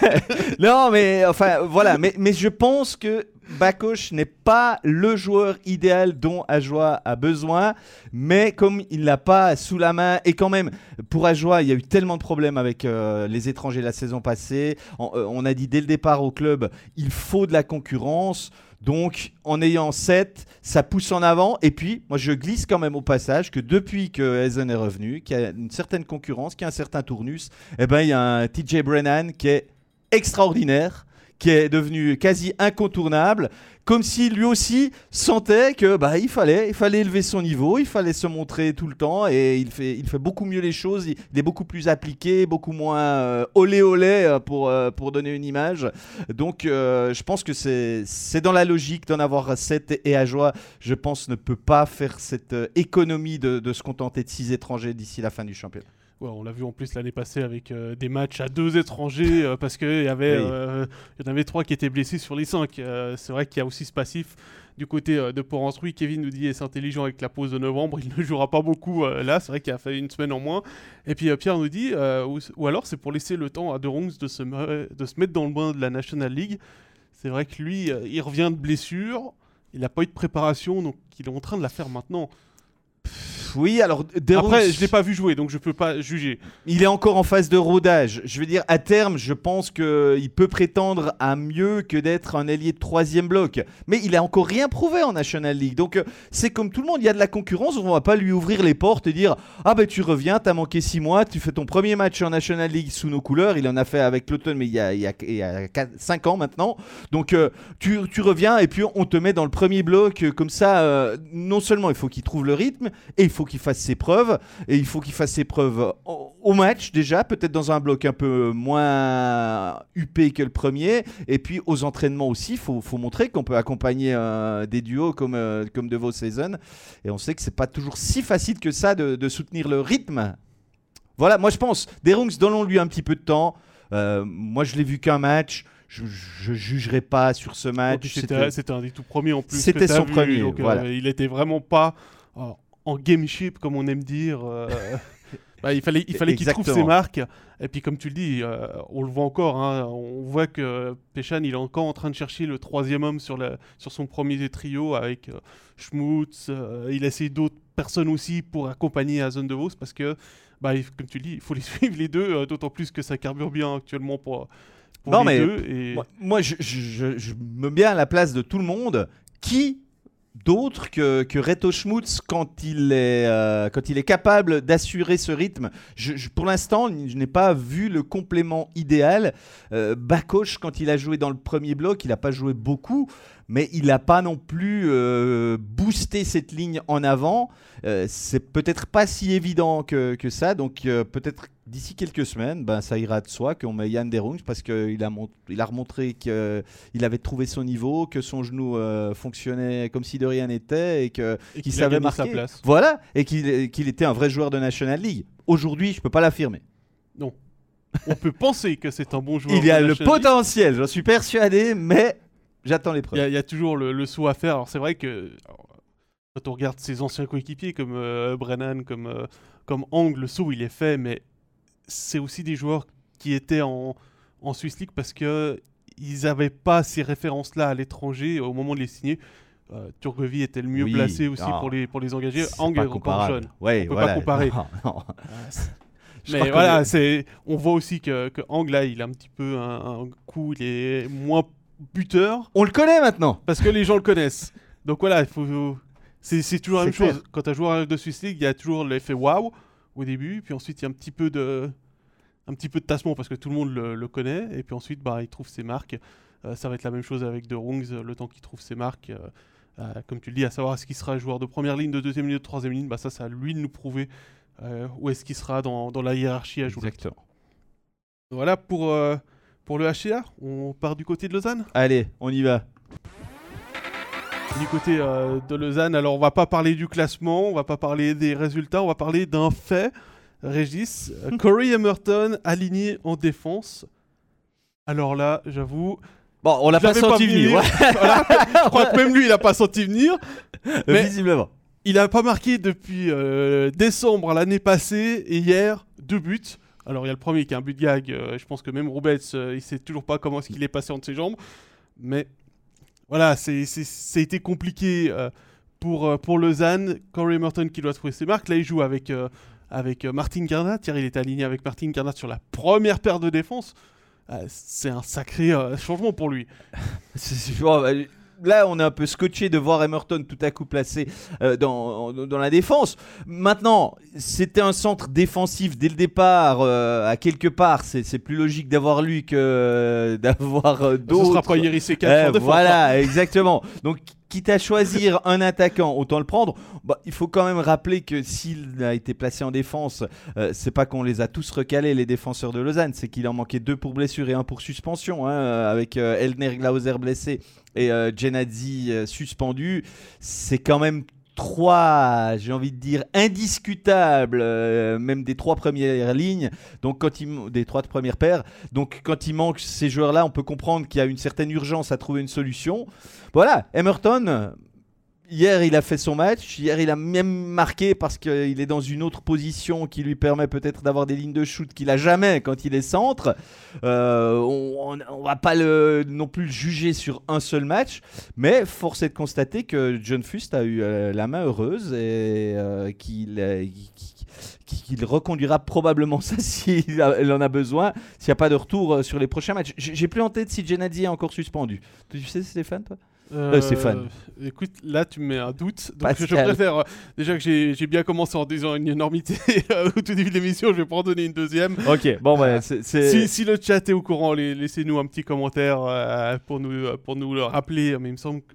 S2: non mais enfin voilà, mais, mais je pense que Bakoche n'est pas le joueur idéal dont Ajoie a besoin, mais comme il l'a pas sous la main, et quand même, pour Ajoie, il y a eu tellement de problèmes avec euh, les étrangers la saison passée. Euh, on, a dit dès le départ au club, il faut de la concurrence. Donc, en ayant 7, ça pousse en avant. Et puis, moi, je glisse quand même au passage que depuis que Eisen est revenu, qu'il y a une certaine concurrence, qu'il y a un certain tournus, eh ben, il y a un TJ Brennan qui est extraordinaire qui est devenu quasi incontournable, comme s'il lui aussi sentait que bah il fallait, il fallait élever son niveau, il fallait se montrer tout le temps et il fait, il fait beaucoup mieux les choses, il, est beaucoup plus appliqué, beaucoup moins euh, olé olé euh, pour, euh, pour donner une image. Donc je pense que c'est, c'est dans la logique d'en avoir 7 et à joie, je pense ne peut pas faire cette économie de, de se contenter de 6 étrangers d'ici la fin du championnat
S1: on l'a vu en plus l'année passée avec euh, des matchs à deux étrangers euh, parce qu'il y, avait, euh, y en avait trois qui étaient blessés sur les cinq. c'est vrai qu'il y a aussi ce passif du côté de Port-Instruit. Kevin nous dit est intelligent avec la pause de novembre? Il ne jouera pas beaucoup là. C'est vrai qu'il a fait une semaine en moins. Et puis Pierre nous dit ou, alors c'est pour laisser le temps à De Rongs de se, de se mettre dans le bain de la National League. C'est vrai que lui, il revient de blessure. Il n'a pas eu de préparation, donc il est en train de la faire maintenant.
S2: Oui, alors
S1: après, je l'ai pas vu jouer, donc je peux pas juger.
S2: Il est encore en phase de rodage. Je veux dire, à terme, je pense qu'il peut prétendre à mieux que d'être un allié de troisième bloc. Mais il a encore rien prouvé en National League. Donc euh, c'est comme tout le monde, il y a de la concurrence. On va pas lui ouvrir les portes et dire ah ben tu reviens, t'as manqué six mois, tu fais ton premier match en National League sous nos couleurs. Il en a fait avec l'automne, mais il y a, il y a, il 5 ans maintenant. Donc euh, tu, tu, reviens et puis on te met dans le premier bloc euh, comme ça. non seulement il faut qu'il trouve le rythme et il faut qu'il fasse ses preuves. Et il faut qu'il fasse ses preuves au, match déjà, peut-être dans un bloc un peu moins huppé que le premier. Et puis aux entraînements aussi, il faut, montrer qu'on peut accompagner euh, des duos comme, euh, comme de vos saisons. Et on sait que c'est pas toujours si facile que ça de, soutenir le rythme. Voilà, moi je pense, Derungs, donnons-lui un petit peu de temps. Euh, moi je l'ai vu qu'un match je, je jugerai pas sur ce match.
S1: C'était un des tout premiers en plus.
S2: C'était son premier.
S1: il était vraiment pas en gameship, comme on aime dire. Euh, bah, il fallait, il fallait qu'il trouve ses marques. Et puis, comme tu le dis, euh, on le voit encore. Hein, on voit que Péchan, il est encore en train de chercher le troisième homme sur, la, sur son premier trio avec euh, Schmutz. il essaie d'autres personnes aussi pour accompagner à Zone de Vos parce que, bah, comme tu le dis, il faut les suivre les deux, d'autant plus que ça carbure bien actuellement pour. non, les mais deux et...
S2: moi, je, je, je, me mets à la place de tout le monde. Qui d'autres que, que Reto Schmutz quand il est, euh, quand il est capable d'assurer ce rythme. Pour l'instant, je n'ai pas vu le complément idéal. Euh, Bakoche, quand il a joué dans le premier bloc, il n'a pas joué beaucoup, mais il n'a pas non plus euh, boosté cette ligne en avant. Euh, c'est peut-être pas si évident que, que ça, donc peut-être d'ici quelques semaines, ben, ça ira de soi qu'on met Yann Derungs parce qu'il a, il a remontré qu'il avait trouvé son niveau, que son genou euh, fonctionnait comme si de rien n'était et qu'il savait marquer. Sa place. Voilà, et qu'il était un vrai joueur de National League. Aujourd'hui, je ne peux pas l'affirmer.
S1: Non. On peut penser que c'est un bon joueur.
S2: Il y a le potentiel, j'en suis persuadé, mais j'attends les preuves.
S1: Il y, a toujours le, saut à faire. Alors c'est vrai que quand on regarde ses anciens coéquipiers comme euh, Brennan, comme, euh, comme Ang, le saut il est fait, mais c'est aussi des joueurs qui étaient en, en Swiss League parce que ils n'avaient pas ces références-là à l'étranger au moment de les signer. Euh, Turgovie était le mieux placé aussi pour les, pour les engager. Ang est.
S2: Ouais,
S1: on peut pas comparer.
S2: Ah,
S1: mais voilà, c'est, on voit aussi que, que Ang, là, il a un petit peu un, coup, il est moins buteur.
S2: On le connaît maintenant.
S1: Parce que les gens le connaissent. Donc voilà, il faut, c'est, toujours la même chose. Quand tu as joué de Swiss League, il y a toujours l'effet waouh au début, puis ensuite il y a un petit peu de, un petit peu de tassement parce que tout le monde le, connaît, et puis ensuite bah, il trouve ses marques. Euh, ça va être la même chose avec De Rungs, le temps qu'il trouve ses marques. Euh, Euh, comme tu le dis, à savoir est-ce qu'il sera joueur de première ligne, de deuxième ligne, de troisième ligne, bah ça, c'est à lui de nous prouver euh, où est-ce qu'il sera dans, dans la hiérarchie à jouer.
S2: Exactement.
S1: Voilà pour, euh, pour le HCA. On part du côté de Lausanne?
S2: Allez, on y va.
S1: Du côté euh, de Lausanne, alors on va pas parler du classement, on va pas parler des résultats, on va parler d'un fait. Régis, euh, Corey Emerton aligné en défense. Alors là, j'avoue,
S2: Bon, on l'a pas senti venir.
S1: Voilà. je crois que même lui, il a pas senti venir. Mais-
S2: Visiblement.
S1: Il a pas marqué depuis euh, décembre l'année passée et hier deux buts. Alors il y a le premier qui est un but de gag. euh, je pense que même Roubets, euh, il sait toujours pas comment est-ce qu'il est passé entre ses jambes. Mais voilà, c'est c'est- ça été compliqué euh, pour, euh, pour Lausanne. Corey Merton qui doit trouver ses marques. Là, il joue avec, avec Martin Garnat. Hier, il est aligné avec Martin Garnat sur la première paire de défense. C'est un sacré changement pour lui.
S2: C'est- bon, bah, Là, on est un peu scotché de voir Emerton tout à coup placé euh, dans, dans la défense. Maintenant, c'était un centre défensif dès le départ. euh, à quelque part, c'est plus logique d'avoir lui que euh, d'avoir euh,
S1: Ce
S2: d'autres.
S1: sera pas
S2: voilà, exactement. Donc, quitte à choisir un attaquant, autant le prendre. Bah, il faut quand même rappeler que s'il a été placé en défense, euh, c'est pas qu'on les a tous recalés, les défenseurs de Lausanne, c'est qu'il en manquait deux pour blessure et un pour suspension, hein, euh, avec euh, Elner Glauser blessé et euh, Genadzi suspendu. C'est quand même trois, j'ai envie de dire, indiscutables, euh, même des trois premières lignes, donc quand il, des trois premières paires. Donc quand il manque ces joueurs-là, on peut comprendre qu'il y a une certaine urgence à trouver une solution. Voilà, Emerton, hier il a fait son match, hier il a même marqué parce qu'il est dans une autre position qui lui permet peut-être d'avoir des lignes de shoot qu'il a jamais quand il est centre. Euh, on, on va pas le, non plus le juger sur un seul match, mais force est de constater que John Fust a eu euh, la main heureuse et euh, qu'il reconduira probablement ça s'il en a besoin, s'il n'y a pas de retour sur les prochains matchs. J'ai plus en tête si Genadi est encore suspendu. Tu sais Stéphane toi?
S1: Euh,
S2: Stéphane.
S1: Écoute, là tu me mets un doute. Donc
S2: Pascal.
S1: je préfère. euh, déjà que j'ai bien commencé en disant une énormité euh, au tout début de l'émission, je vais pas en donner une deuxième.
S2: Ok, bon bah
S1: Si, si le chat est au courant, laissez-nous un petit commentaire euh, pour, nous, pour nous le rappeler. Mais il me semble que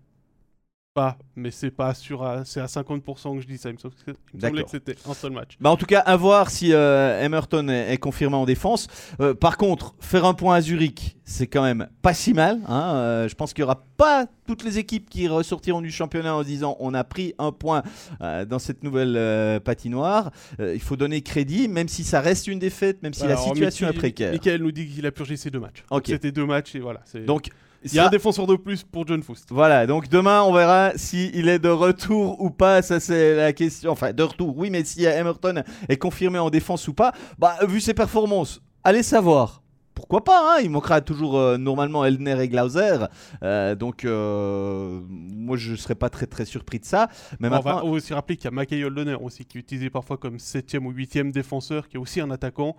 S1: pas, mais c'est pas sûr. à- C'est à 50% que je dis ça. Il me, semble que- il me semblait que c'était un seul match.
S2: Bah en tout cas, à voir si euh, Emerton est, est confirmé en défense. Euh, par contre, faire un point à Zurich, c'est quand même pas si mal. hein. Euh, je pense qu'il y aura pas toutes les équipes qui ressortiront du championnat en se disant on a pris un point euh, dans cette nouvelle patinoire. Il faut donner crédit, même si ça reste une défaite, même si la situation est précaire.
S1: Michael nous dit qu'il a purgé ses deux matchs.
S2: Ok.
S1: C'était deux matchs et voilà. c'est-
S2: Donc
S1: il y a un défenseur de plus pour John Foust.
S2: Voilà, donc demain on verra s'il est de retour ou pas, ça c'est la question. Enfin, de retour, oui, mais si Emerton est confirmé en défense ou pas, bah vu ses performances, allez savoir. Pourquoi pas, hein il manquera toujours euh, normalement Elner et Glauser. Euh, donc euh, moi je serais pas très très surpris de ça. Mais
S1: on va
S2: maintenant,
S1: aussi rappeler qu'il y a Mackay Holdener aussi qui est utilisé parfois comme 7 ou 8 défenseur, qui est aussi un attaquant.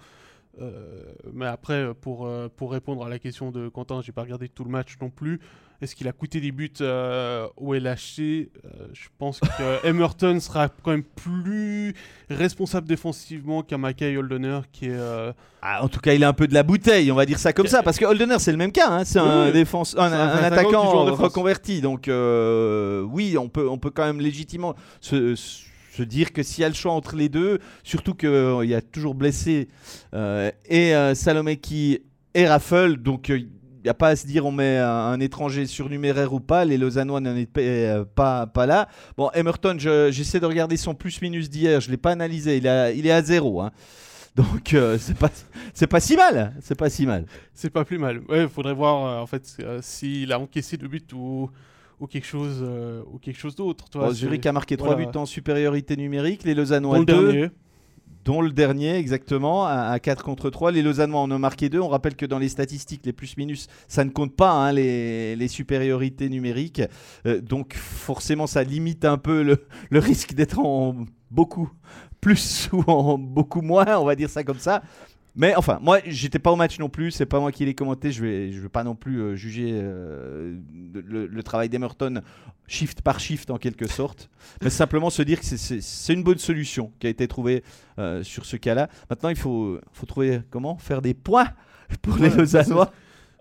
S1: Euh, mais après, pour, euh, pour répondre à la question de Quentin, j'ai pas regardé tout le match non plus. Est-ce qu'il a coûté des buts euh, au LHC Euh, Je pense que Emerton sera quand même plus responsable défensivement qu'un Mackay Holdener qui est.
S2: ah, en tout cas il a un peu de la bouteille, on va dire ça comme ça, parce que Holdener c'est le même cas, hein, c'est
S1: Oui,
S2: un, défense, un,
S1: un
S2: un
S1: attaquant
S2: reconverti. Donc oui, on peut, on peut quand même légitimement se, se dire que s'il y a le choix entre les deux, surtout qu'il y a toujours blessé euh, et euh, Salomeki et Raffel, donc euh, il n'y a pas à se dire on met un, étranger surnuméraire ou pas, les Lausannois n'en étaient euh, pas, là. Bon, Emerton, je- j'essaie de regarder son plus-minus d'hier, je ne l'ai pas analysé, il, est à zéro. hein. Donc euh, c'est pas, si mal, c'est pas si mal.
S1: C'est pas plus mal. Ouais, faudrait voir euh, en fait euh, s'il a encaissé deux buts ou, ou quelque chose, euh, ou quelque chose d'autre.
S2: Bon, Zurich a marqué 3
S1: voilà.
S2: buts en supériorité numérique, les
S1: Dont
S2: Lausannois
S1: le
S2: 2,
S1: dernier.
S2: dont le dernier exactement, à, 4 contre 3. Les Lausannois en ont marqué 2. On rappelle que dans les statistiques, les plus-minus, ça ne compte pas, hein, les, les supériorités numériques. Euh, donc forcément, ça limite un peu le, le risque d'être en beaucoup plus ou en beaucoup moins, on va dire ça comme ça. Mais enfin, moi, j'étais pas au match non plus. C'est pas moi qui l'ai commenté. Je vais, je vais pas non plus euh, juger euh, le, le travail d'Emerton shift par shift en quelque sorte. Mais simplement se dire que c'est- une bonne solution qui a été trouvée euh, sur ce cas-là. Maintenant, il faut, faut trouver comment? Faire des points pour les
S1: Ouais,
S2: Lausannois.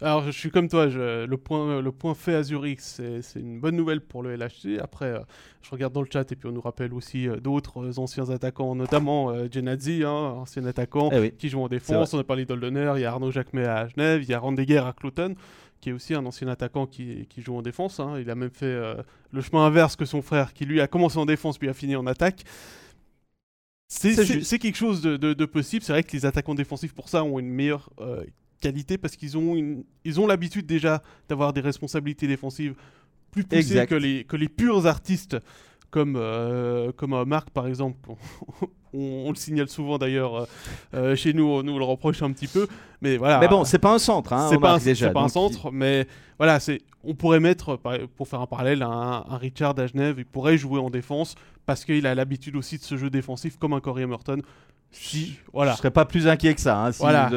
S1: Alors, je suis comme toi, je- le, point, le point fait à Zurich, c'est une bonne nouvelle pour le LHC. Après, euh, je regarde dans le chat et puis on nous rappelle aussi euh, d'autres euh, anciens attaquants, notamment euh, hein, ancien attaquant
S2: Eh oui.
S1: qui joue en défense. On a parlé d'Oldener, il y a Arnaud Jacquemet à Genève, il y a Randeguer à Cloton, qui est aussi un ancien attaquant qui, qui joue en défense. hein. Il a même fait euh, le chemin inverse que son frère, qui lui a commencé en défense puis a fini en attaque. C'est quelque chose de, de- de possible. C'est vrai que les attaquants défensifs, pour ça, ont une meilleure euh, qualité parce qu'ils ont, une- ils ont l'habitude déjà d'avoir des responsabilités défensives plus poussées
S2: Exact.
S1: que les, que les purs artistes comme, euh, comme euh, Marc par exemple. On, on le signale souvent d'ailleurs euh, euh, chez nous, on nous le reproche un petit peu. Mais voilà.
S2: Mais bon, c'est pas un centre, hein,
S1: c'est pas, un,
S2: déjà.
S1: centre, mais voilà, c'est, on pourrait mettre, pour faire un parallèle, un, un Richard à Genève, il pourrait jouer en défense parce qu'il a l'habitude aussi de ce jeu défensif comme un Corey Merton. Si, voilà.
S2: Je serais pas plus inquiet que ça, hein, si
S1: Voilà,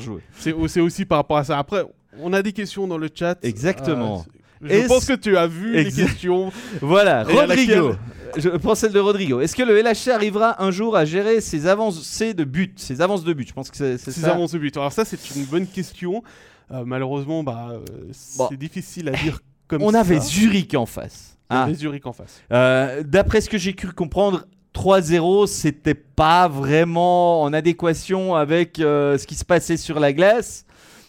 S2: jouer.
S1: C'est aussi par rapport à ça. Après, on a des questions dans le chat.
S2: Exactement.
S1: Euh, je
S2: Est-ce-
S1: pense que tu as vu
S2: Exact.
S1: les questions.
S2: Voilà,
S1: Et
S2: Rodrigo.
S1: laquelle-
S2: Je prends celle de Rodrigo. Est-ce que le LHC arrivera un jour à gérer ses avancées de but, ses avances de but? Je pense que c'est c'est
S1: Ces
S2: ça.
S1: avances de but. Alors ça, c'est une bonne question. Euh, malheureusement, bah, euh, c'est difficile à dire comme
S2: On
S1: ça.
S2: avait Zurich en face. Hein.
S1: avait Zurich en face.
S2: Euh, D'après ce que j'ai cru comprendre, 3-0, c'était pas vraiment en adéquation avec ce qui se passait sur la glace.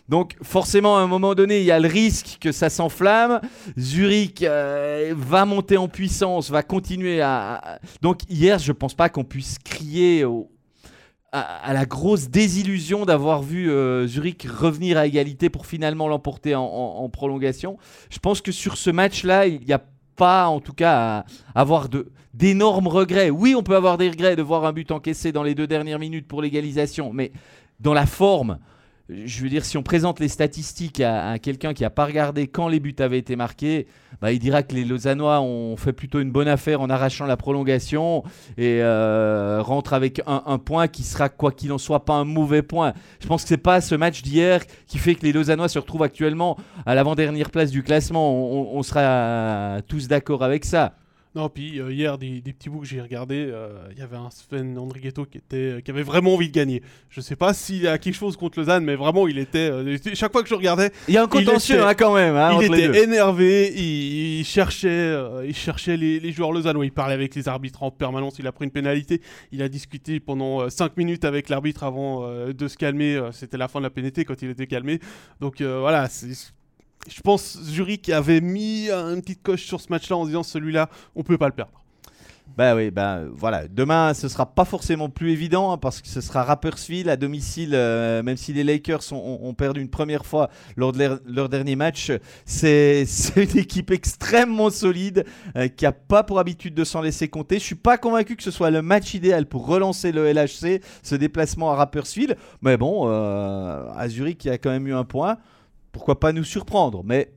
S2: Donc forcément, à un moment donné, il y a le risque que ça s'enflamme. Zurich euh, va monter en puissance, va continuer à... Donc hier, je pense pas qu'on puisse crier à, la grosse désillusion d'avoir vu euh, Zurich revenir à égalité pour finalement l'emporter en, en- prolongation. Je pense que sur ce match-là, il n'y a pas en tout cas à avoir d'énormes regrets. Oui, on peut avoir des regrets de voir un but encaissé dans les deux dernières minutes pour l'égalisation, mais dans la forme, je veux dire, si on présente les statistiques à, quelqu'un qui n'a pas regardé quand les buts avaient été marqués, bah, il dira que les Lausannois ont fait plutôt une bonne affaire en arrachant la prolongation et euh, rentrent avec un, point qui sera, quoi qu'il en soit, pas un mauvais point. Je pense que c'est pas ce match d'hier qui fait que les Lausannois se retrouvent actuellement à l'avant-dernière place du classement. On sera tous d'accord avec ça.
S1: Non, puis euh, hier, des, des petits bouts que j'ai regardés, euh, il y avait un Sven Andrighetto qui, était, euh, qui avait vraiment envie de gagner. Je sais pas s'il a quelque chose contre Lausanne, mais vraiment, il était. chaque fois que je regardais,
S2: Il y a un contentieux
S1: était-
S2: hein, quand même. hein,
S1: il était énervé, il, il cherchait, il cherchait les, les joueurs lausannois. Il parlait avec les arbitres en permanence. Il a pris une pénalité. Il a discuté pendant 5 minutes avec l'arbitre avant de se calmer. C'était la fin de la pénalité quand il était calmé. Donc voilà, c'est- je pense Zurich avait mis une petite coche sur ce match-là en disant celui-là, on peut pas le perdre.
S2: Bah oui, bah voilà. Demain, ce sera pas forcément plus évident hein, parce que ce sera Rapperswil à domicile, euh, même si les Lakers ont, perdu une première fois lors de leur, dernier match. C'est une équipe extrêmement solide euh, qui a pas pour habitude de s'en laisser compter. Je suis pas convaincu que ce soit le match idéal pour relancer le LHC, ce déplacement à Rapperswil. Mais bon, euh, à Zurich, il y a quand même eu un point. Pourquoi pas nous surprendre Mais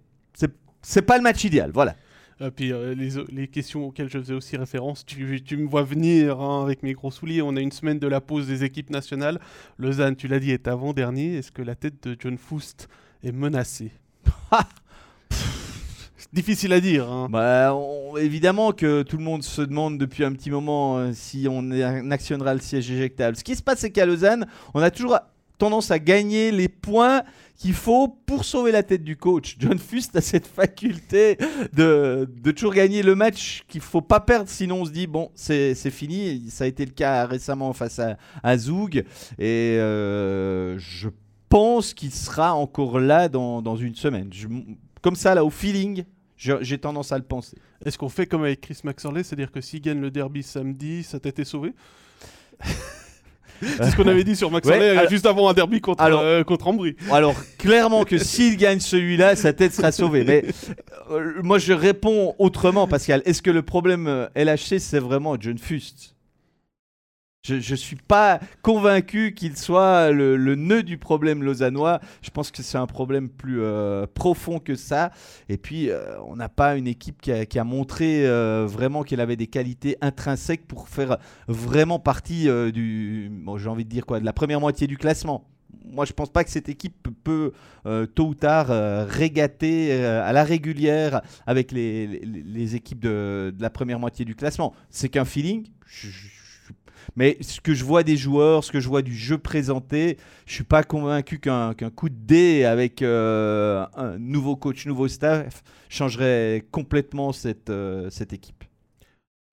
S2: c'est pas le match idéal, voilà.
S1: Euh, puis euh, les, les questions auxquelles je faisais aussi référence, tu, tu me vois venir hein, avec mes gros souliers. On a une semaine de la pause des équipes nationales. Lausanne, tu l'as dit, est avant-dernier. Est-ce que la tête de John Foust est menacée? Difficile à dire. hein.
S2: Bah, on- évidemment que tout le monde se demande depuis un petit moment euh, si on actionnera le siège éjectable. Ce qui se passe, c'est qu'à Lausanne, on a toujours tendance à gagner les points qu'il faut pour sauver la tête du coach. John Fust a cette faculté de, de toujours gagner le match qu'il faut pas perdre, sinon on se dit bon, c'est c'est fini. Ça a été le cas récemment face à, à Zoug. Et euh, je pense qu'il sera encore là dans, dans une semaine. Je- comme ça, là, au feeling, j'ai tendance à le penser.
S1: Est-ce qu'on fait comme avec Chris Maxorley, c'est-à-dire que s'il gagne le derby samedi, sa tête est sauvée C'est ce qu'on avait dit sur Maxorley
S2: Ouais, alors-
S1: juste avant un derby contre,
S2: alors-
S1: euh, contre Ambry.
S2: Alors, clairement que s'il gagne celui-là, sa tête sera sauvée. Mais euh, moi, je réponds autrement, Pascal. Est-ce que le problème euh, LHC, c'est vraiment John Fust? Je ne suis pas convaincu qu'il soit le, nœud du problème lausannois. Je pense que c'est un problème plus euh, profond que ça. Et puis, euh, on n'a pas une équipe qui a, montré euh, vraiment qu'elle avait des qualités intrinsèques pour faire vraiment partie du, j'ai envie de dire quoi, de la première moitié du classement. Moi, je pense pas que cette équipe peut tôt ou tard régater à la régulière avec les, équipes de, la première moitié du classement. C'est qu'un feeling. Mais ce que je vois des joueurs, ce que je vois du jeu présenté, je suis pas convaincu qu'un coup de dé avec euh, un nouveau coach, nouveau staff changerait complètement cette, euh, cette équipe.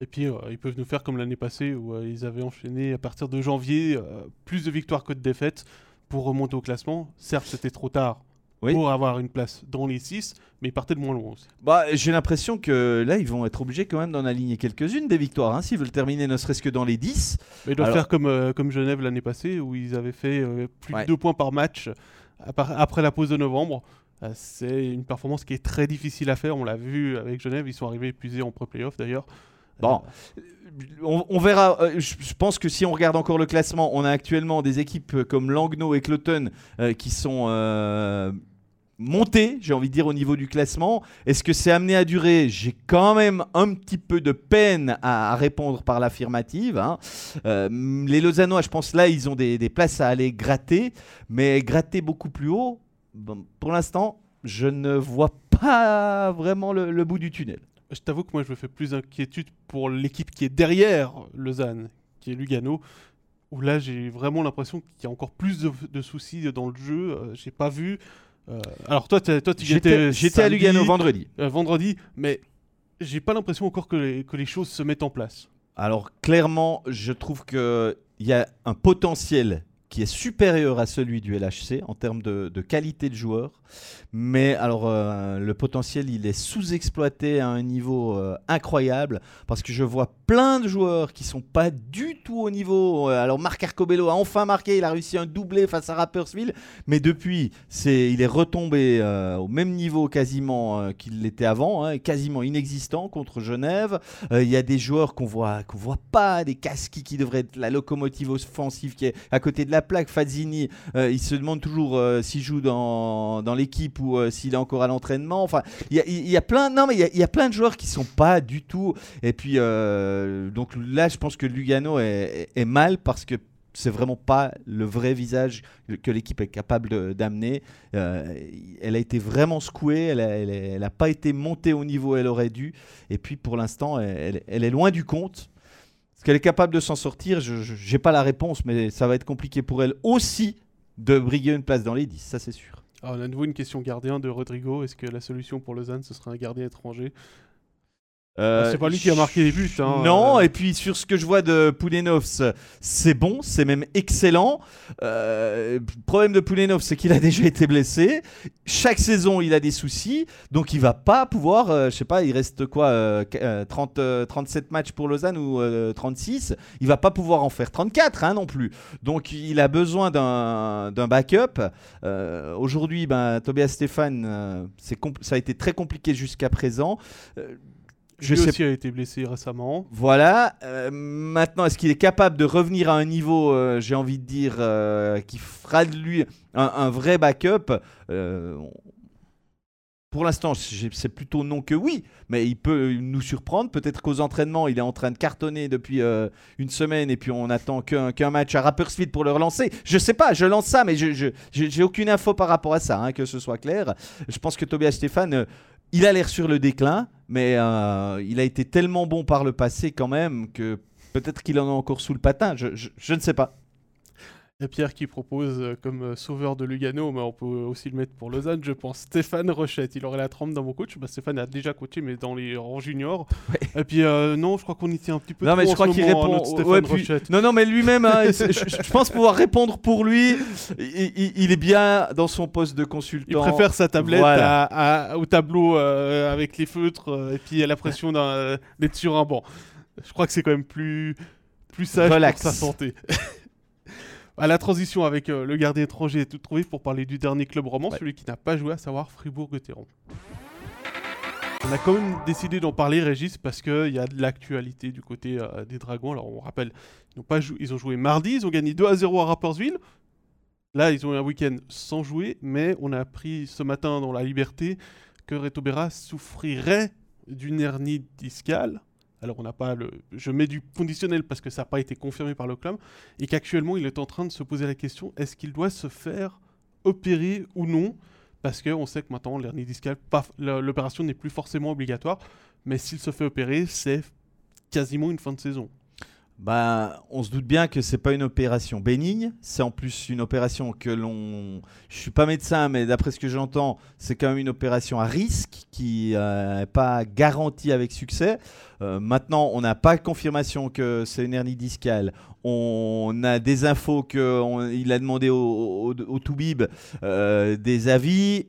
S1: Et puis, euh, ils peuvent nous faire comme l'année passée où ils avaient enchaîné à partir de janvier plus de victoires que de défaites pour remonter au classement. Certes, c'était trop tard
S2: Oui.
S1: pour avoir une place dans les 6, mais ils partaient de moins loin aussi.
S2: Bah, j'ai l'impression que là, ils vont être obligés quand même d'en aligner quelques-unes des victoires, hein, s'ils veulent terminer ne serait-ce que dans les 10.
S1: Mais ils doivent
S2: Alors-
S1: faire comme, euh, comme Genève l'année passée où ils avaient fait euh, plus
S2: Ouais.
S1: de 2 points par match après la pause de novembre. Euh, c'est une performance qui est très difficile à faire. On l'a vu avec Genève, ils sont arrivés épuisés en pré-playoff d'ailleurs.
S2: Bon, on, on verra. je, pense que si on regarde encore le classement, on a actuellement des équipes comme Langnau et Cloton euh, qui sont euh, montées, j'ai envie de dire, au niveau du classement. Est-ce que c'est amené à durer? J'ai quand même un petit peu de peine à, répondre par l'affirmative. hein. Euh, les Lausannois, je pense là, ils ont des, places à aller gratter, mais gratter beaucoup plus haut, pour l'instant, je ne vois pas vraiment le- bout du tunnel.
S1: Je t'avoue que moi, je me fais plus inquiétude pour l'équipe qui est derrière Lausanne, qui est Lugano, où là, j'ai vraiment l'impression qu'il y a encore plus de, de soucis dans le jeu. Euh, j'ai pas vu. Euh, alors, toi, toi
S2: J'étais
S1: étais
S2: j'étais à Lugano vendredi.
S1: euh, vendredi, mais j'ai pas l'impression encore que les, que les choses se mettent en place.
S2: Alors clairement, je trouve qu'il y a un potentiel qui est supérieur à celui du LHC en termes de, de qualité de joueur. Mais alors euh, le potentiel, il est sous-exploité à un niveau euh, incroyable parce que je vois plein de joueurs qui sont pas du tout au niveau. Euh, Alors Marc Arcobello a enfin marqué, il a réussi un doublé face à Rapperswil, mais depuis, c'est, il est retombé au même niveau quasiment qu'il l'était avant, hein, quasiment inexistant contre Genève. Il y a des joueurs qu'on voit, qu'on voit pas, des Kaski qui devraient être la locomotive offensive qui est à côté de la plaque. Fazzini, il se demande toujours s'il joue dans, dans l'équipe ou euh, s'il est encore à l'entraînement. Enfin, il y a, y a plein, non mais il y a, plein de joueurs qui sont pas du tout. Et puis euh, donc là, je pense que Lugano est, mal parce que c'est vraiment pas le vrai visage que l'équipe est capable d'amener. Euh, elle a été vraiment secouée, elle a, elle a- elle a pas été montée au niveau où elle aurait dû. Et puis pour l'instant, elle- elle est loin du compte. Est-ce qu'elle est capable de s'en sortir? Je n'ai pas la réponse, mais ça va être compliqué pour elle aussi de briguer une place dans les 10, ça c'est sûr.
S1: Alors, on a de nouveau une question gardien de Rodrigo? Est-ce que la solution pour Lausanne, ce serait un gardien étranger?
S2: Euh,
S1: C'est pas lui qui a marqué les buts. hein.
S2: Non,
S1: Euh,
S2: et puis sur ce que je vois de Poulenovs, c'est bon, c'est même excellent. Euh, le problème de Poulenov, c'est qu'il a déjà été blessé. Chaque saison, il a des soucis, donc il va pas pouvoir, euh, je sais pas, il reste quoi, euh, qu- euh, 30, euh, 37 matchs pour Lausanne ou euh, 36, il va pas pouvoir en faire 34 hein, non plus. Donc il a besoin d'un backup. Euh, Aujourd'hui, ben, Tobias Stéphane, euh, ça a été très compliqué jusqu'à présent. Je
S1: lui
S2: sais
S1: aussi a été blessé récemment.
S2: voilà. euh, maintenant, est-ce qu'il est capable de revenir à un niveau, euh, j'ai envie de dire, euh, qui fera de lui un, un vrai backup Pour l'instant, c'est plutôt non que oui, mais il peut nous surprendre. Peut-être qu'aux entraînements, il est en train de cartonner depuis une semaine et puis on attend qu'un match à Rapperswil pour le relancer. Je sais pas, je lance ça, mais je j'ai aucune info par rapport à ça, hein, que ce soit clair. Je pense que Tobias Stéphane, il a l'air sur le déclin, mais euh, il a été tellement bon par le passé quand même que peut-être qu'il en a encore sous le patin. Je, ne sais pas.
S1: Il y a Pierre qui propose euh, comme euh, sauveur de Lugano, mais on peut aussi le mettre pour Lausanne, je pense. Stéphane Rochette, il aurait la trempe dans mon coach. Bah, Stéphane a déjà coaché, mais dans les rangs juniors. Et puis, euh, non, je crois qu'on y tient un petit peu
S2: Non,
S1: trop
S2: mais je
S1: en
S2: crois qu'il répond.
S1: hein, notre Stéphane
S2: ouais, puis-
S1: Rochette.
S2: Non, non, mais lui-même, hein, je, pense pouvoir répondre pour lui. Il, il- il est bien dans son poste de consultant.
S1: Il préfère sa tablette
S2: Voilà.
S1: à- à- au tableau euh, avec les feutres euh, et puis à la pression d'être sur un banc. Je crois que c'est quand même plus, plus sage
S2: Relax.
S1: pour sa santé. à la transition avec euh, le gardien étranger est tout trouvé pour parler du dernier club roman,
S2: Ouais.
S1: celui qui n'a pas joué, à savoir Fribourg-Gotteron. On a quand même décidé d'en parler, Régis, parce qu'il y a de l'actualité du côté euh, des Dragons. Alors on rappelle, ils ont, pas jou- ils ont joué mardi, ils ont gagné 2 à 0 à Rapperswil. Là, ils ont eu un week-end sans jouer, mais on a appris ce matin dans La Liberté que Reto Berra souffrirait d'une hernie discale. Alors, on n'a pas le. Je mets du conditionnel parce que ça n'a pas été confirmé par le club. Et qu'actuellement, il est en train de se poser la question est-ce qu'il doit se faire opérer ou non? Parce qu'on sait que maintenant, l'hernie discale, l'opération n'est plus forcément obligatoire. Mais s'il se fait opérer, c'est quasiment une fin de saison.
S2: Bah, on se doute bien que c'est pas une opération bénigne. C'est en plus une opération que l'on. Je suis pas médecin, mais d'après ce que j'entends, c'est quand même une opération à risque qui n'est euh, pas garantie avec succès. Euh, maintenant, on n'a pas confirmation que c'est une hernie discale. On a des infos qu'il a demandé au, au, Toubib euh, des avis.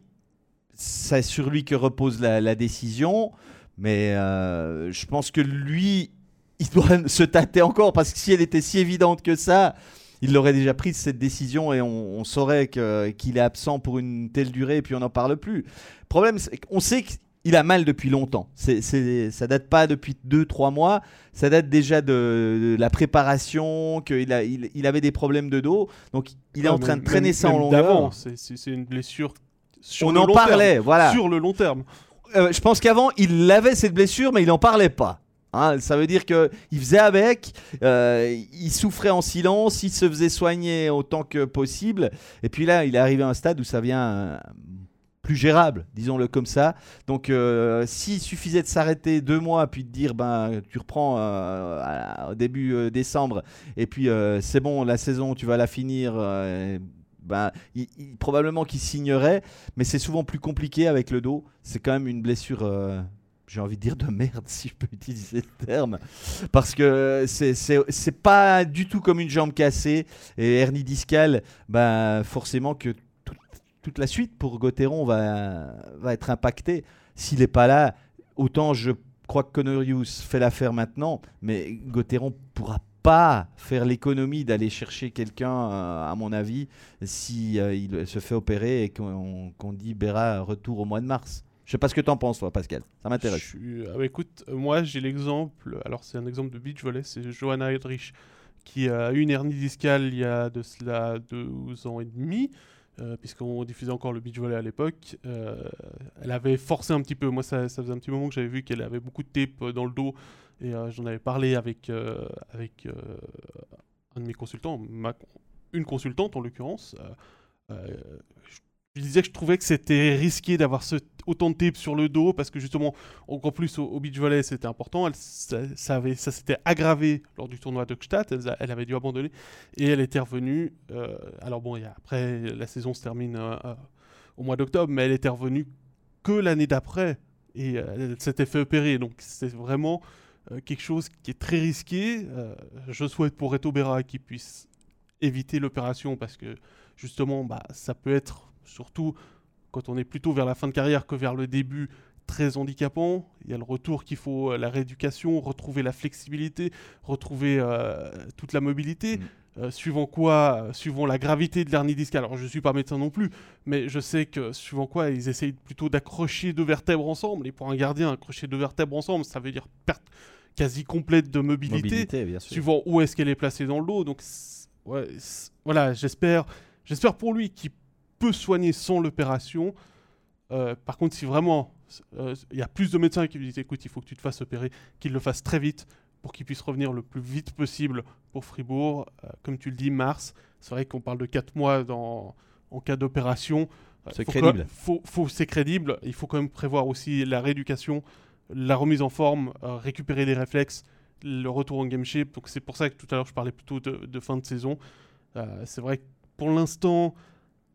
S2: C'est sur lui que repose la décision. Mais je pense que lui, il doit se tâter encore parce que si elle était si évidente que ça, il aurait déjà pris cette décision et on, saurait qu'il est absent pour une telle durée et puis on n'en parle plus. Le problème, c'est qu'on sait qu'il a mal depuis longtemps. C'est, c'est, ça date pas depuis 2-3 mois, ça date déjà de, la préparation, qu'il il, avait des problèmes de dos. Donc il est en train de traîner ça en longueur.
S1: C'est, une blessure sur
S2: on
S1: le
S2: en
S1: long
S2: parlait,
S1: terme.
S2: voilà.
S1: Sur le long terme.
S2: Euh, je pense qu'avant, il avait cette blessure, mais il n'en parlait pas. Hein, ça veut dire qu'il faisait avec, euh, il souffrait en silence, il se faisait soigner autant que possible. Et puis là, il est arrivé à un stade où ça vient euh, plus gérable, disons-le comme ça. Donc, euh, s'il suffisait de s'arrêter deux mois, puis de dire, ben, tu reprends au début décembre, et puis c'est bon, la saison, tu vas la finir. ben, probablement qu'il signerait, mais c'est souvent plus compliqué avec le dos. C'est quand même une blessure j'ai envie de dire de merde, si je peux utiliser le terme, parce que c'est pas du tout comme une jambe cassée et hernie discale, bah forcément que toute la suite pour Gauthieron va, va être impactée. S'il n'est pas là, autant je crois que Conorius fait l'affaire maintenant, mais Gauthieron pourra pas faire l'économie d'aller chercher quelqu'un, euh, à mon avis, si euh, il se fait opérer et qu'on dit Béra retour au mois de mars. Je sais pas ce que tu en penses, toi, Pascal. Ça m'intéresse.
S1: Ah bah écoute, moi j'ai l'exemple. Alors c'est un exemple de beach volley, c'est Johanna Hedrich qui a eu une hernie discale il y a de cela deux ans et demi. Euh, puisqu'on diffusait encore le beach volley à l'époque, euh, elle avait forcé un petit peu. Moi, ça, faisait un petit moment que j'avais vu qu'elle avait beaucoup de tape dans le dos, et euh, j'en avais parlé avec, avec un de mes consultants, une consultante en l'occurrence. Je disais que je trouvais que c'était risqué d'avoir ce, autant de tapes sur le dos parce que justement, encore plus au, beach volley, c'était important. Elle, ça, ça, ça s'était aggravé lors du tournoi d'Ockstadt. Elle, elle, avait dû abandonner et elle était revenue. Euh, alors bon, après, la saison se termine euh, euh, au mois d'octobre, mais elle était revenue que l'année d'après et elle s'était fait opérer. Donc c'est vraiment quelque chose qui est très risqué. je souhaite pour Reto Berra qu'il puisse éviter l'opération parce que justement, bah, ça peut être surtout quand on est plutôt vers la fin de carrière que vers le début, très handicapant. Il y a le retour qu'il faut, euh, la rééducation, retrouver la flexibilité, retrouver euh, toute la mobilité. Mm. Euh, suivant quoi, suivant la gravité de l'hernie discale. Alors je ne suis pas médecin non plus, mais je sais que suivant quoi, ils essayent plutôt d'accrocher deux vertèbres ensemble. Et pour un gardien, accrocher deux vertèbres ensemble, ça veut dire perte quasi complète de mobilité, suivant où est-ce qu'elle est placée dans le dos. Donc voilà, j'espère, j'espère pour lui qu'il peut soigner sans l'opération. Euh, par contre, si vraiment euh, il y a plus de médecins qui lui disent écoute, il faut que tu te fasses opérer, qu'il le fasse très vite pour qu'il puisse revenir le plus vite possible pour Fribourg. Euh, comme tu le dis, mars, c'est vrai qu'on parle de 4 mois dans, en cas d'opération.
S2: c'est crédible.
S1: faut, faut, c'est crédible. Il faut quand même prévoir aussi la rééducation, la remise en forme, récupérer des réflexes, le retour en game shape. Donc c'est pour ça que tout à l'heure je parlais plutôt de, de fin de saison. c'est vrai que pour l'instant,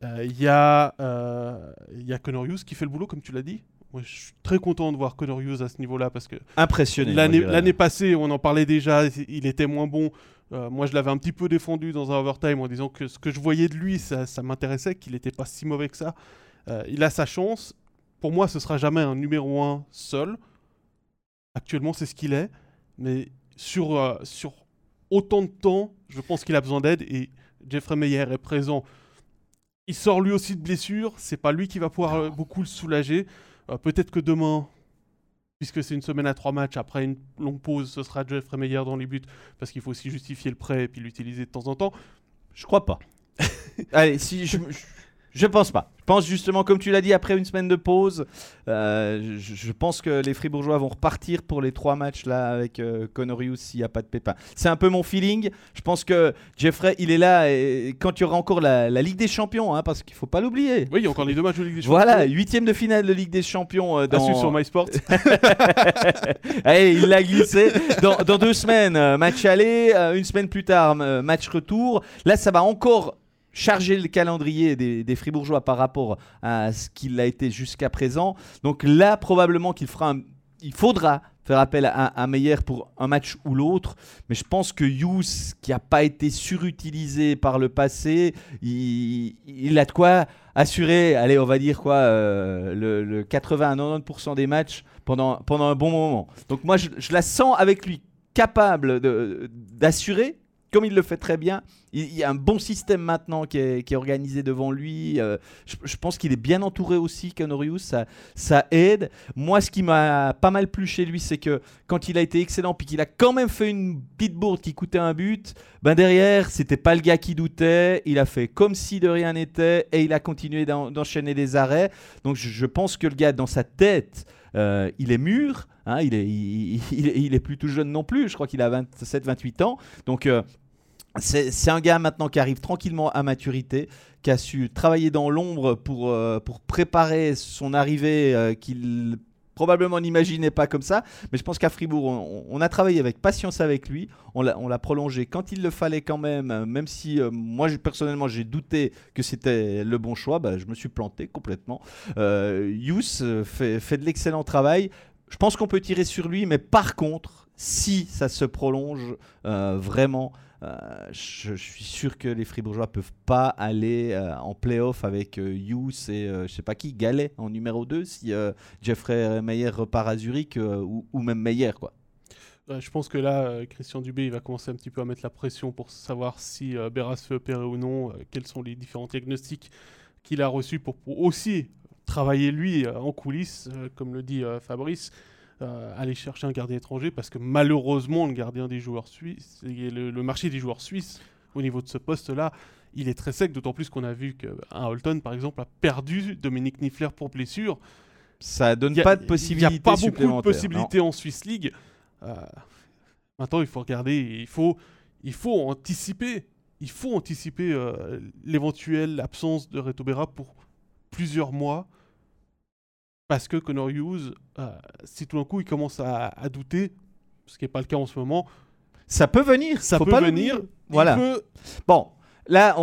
S1: il euh, y, a, euh, y a Conorius qui fait le boulot, comme tu l'as dit. Moi, je suis très content de voir Conorius à ce niveau-là parce que
S2: impressionné.
S1: L'année passée, on en parlait déjà, il était moins bon. Euh, moi, je l'avais un petit peu défendu dans un overtime en disant que ce que je voyais de lui, ça, ça m'intéressait, qu'il n'était pas si mauvais que ça. il a sa chance. Pour moi, ce sera jamais un numéro 1 seul. Actuellement, c'est ce qu'il est. Mais sur, sur autant de temps, je pense qu'il a besoin d'aide et Jeffrey Meyer est présent il sort lui aussi de blessure. C'est pas lui qui va pouvoir euh, beaucoup le soulager. Euh, peut-être que demain, puisque c'est une semaine à trois matchs, après une longue pause, ce sera Jeffrey Meyer dans les buts, parce qu'il faut aussi justifier le prêt et puis l'utiliser de temps en temps.
S2: Je crois pas. Allez, si je, Je pense pas. Je pense justement, comme tu l'as dit, après une semaine de pause, euh, je, je pense que les Fribourgeois vont repartir pour les trois matchs là avec euh, Conorius s'il n'y a pas de pépin. C'est un peu mon feeling. Je pense que Jeffrey, il est là et quand il y aura encore la, la Ligue des Champions, hein, parce qu'il faut pas l'oublier.
S1: Oui, il y a encore les deux matchs de Ligue des Champions.
S2: Voilà, huitième de finale de Ligue des Champions euh, dans.
S1: sur MySport.
S2: Allez, il l'a glissé. Dans, dans deux semaines, euh, match aller. euh, une semaine plus tard, match retour. Là, ça va encore charger le calendrier des, Fribourgeois par rapport à ce qu'il a été jusqu'à présent. Donc là, probablement qu'il fera il faudra faire appel à, à Meyer pour un match ou l'autre. Mais je pense que Hughes, qui n'a pas été surutilisé par le passé, il, a de quoi assurer, allez, on va dire quoi, euh, le, le 80 à 90% des matchs pendant, pendant un bon moment. Donc moi, je, je la sens avec lui capable d'assurer, comme il le fait très bien. Il, y a un bon système maintenant qui est, organisé devant lui. Euh, je, pense qu'il est bien entouré aussi, Canorius. Ça, aide. Moi, ce qui m'a pas mal plu chez lui, c'est que quand il a été excellent, puis qu'il a quand même fait une petite bourde qui coûtait un but, ben derrière, c'était pas le gars qui doutait. Il a fait comme si de rien n'était et il a continué d'en- d'enchaîner des arrêts. Donc je, pense que le gars, dans sa tête, euh, il est mûr. hein, il, est, il, il est plus tout jeune non plus. Je crois qu'il a 27-28 ans. Donc euh, c'est un gars maintenant qui arrive tranquillement à maturité, qui a su travailler dans l'ombre pour, euh, pour préparer son arrivée euh, qu'il probablement n'imaginait pas comme ça. Mais je pense qu'à Fribourg, on, a travaillé avec patience avec lui. On l'a on l'a prolongé quand il le fallait quand même, euh, même si moi personnellement j'ai douté que c'était le bon choix. Bah, je me suis planté complètement. Yous fait, de l'excellent travail. Je pense qu'on peut tirer sur lui, mais par contre, si ça se prolonge vraiment, je, je suis sûr que les Fribourgeois peuvent pas aller euh, en playoff avec euh, Hughes et euh, je sais pas qui, Gallet en numéro 2 si euh, Jeffrey Meyer repart à Zurich euh, ou, même Meyer quoi.
S1: Euh, je pense que là, euh, Christian Dubé, il va commencer un petit peu à mettre la pression pour savoir si euh, Berra se fait opérer ou non, euh, quels sont les différents diagnostics qu'il a reçus pour, aussi travailler lui euh, en coulisses, euh, comme le dit euh, Fabrice, euh, aller chercher un gardien étranger, parce que malheureusement, le gardien des joueurs suisses, et le, le marché des joueurs suisses au niveau de ce poste-là, il est très sec, d'autant plus qu'on a vu qu'un Holton, par exemple, a perdu Dominique Niffler pour blessure.
S2: Ça donne
S1: Il a-
S2: pas de
S1: Il
S2: possibilités
S1: n'y a pas beaucoup de possibilités en Swiss League. Euh, maintenant, il faut regarder, il faut, il faut anticiper. Il faut anticiper euh, l'éventuelle absence de Reto Berra pour plusieurs mois. Parce que Connor Hughes, euh, si tout d'un coup il commence à, à douter, ce qui n'est pas le cas en ce moment.
S2: Ça peut venir,
S1: ça
S2: faut
S1: peut
S2: pas
S1: venir.
S2: Voilà.
S1: peut-
S2: Bon, là,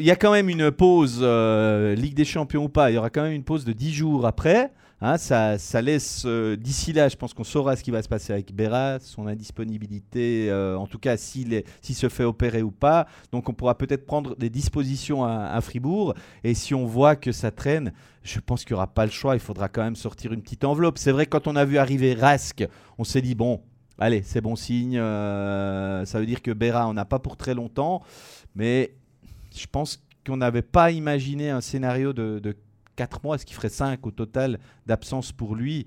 S2: il y a quand même une pause, euh, Ligue des Champions ou pas, il y aura quand même une pause de 10 jours après. Hein, ça, ça laisse, euh, d'ici là, je pense qu'on saura ce qui va se passer avec Berra, son indisponibilité, euh, en tout cas s'il se fait opérer ou pas. Donc on pourra peut-être prendre des dispositions à, Fribourg. Et si on voit que ça traîne, je pense qu'il n'y aura pas le choix, il faudra quand même sortir une petite enveloppe. C'est vrai, quand on a vu arriver Rask, on s'est dit, bon, allez, c'est bon signe, euh, ça veut dire que Berra, on n'a pas pour très longtemps. Mais je pense qu'on n'avait pas imaginé un scénario de 4 mois, ce qui ferait 5 au total d'absence pour lui.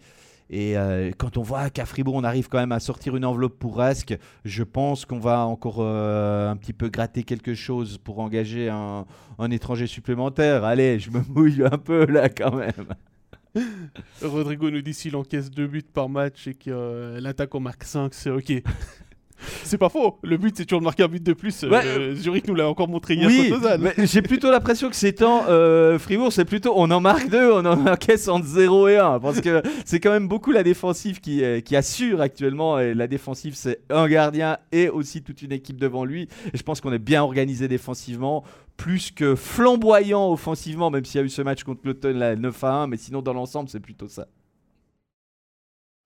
S2: Et euh, quand on voit qu'à Fribourg, on arrive quand même à sortir une enveloppe pour Rask, je pense qu'on va encore euh, un petit peu gratter quelque chose pour engager un, un étranger supplémentaire. Allez, je me mouille un peu là quand même.
S1: Rodrigo nous dit s'il encaisse deux buts par match et que euh, l'attaque en marque 5, c'est ok. c'est pas faux. Le but, c'est toujours de marquer un but de plus. Euh,
S2: Ouais.
S1: euh, Zurich nous l'a encore montré hier
S2: Oui, j'ai plutôt l'impression que ces temps, euh, Fribourg, c'est plutôt on en marque deux, on en encaisse entre 0 et 1. Parce que c'est quand même beaucoup la défensive qui, euh, qui assure actuellement. Et la défensive, c'est un gardien et aussi toute une équipe devant lui. Et je pense qu'on est bien organisé défensivement, plus que flamboyant offensivement, même s'il y a eu ce match contre l'Automne, là, 9 à 1. Mais sinon, dans l'ensemble, c'est plutôt ça.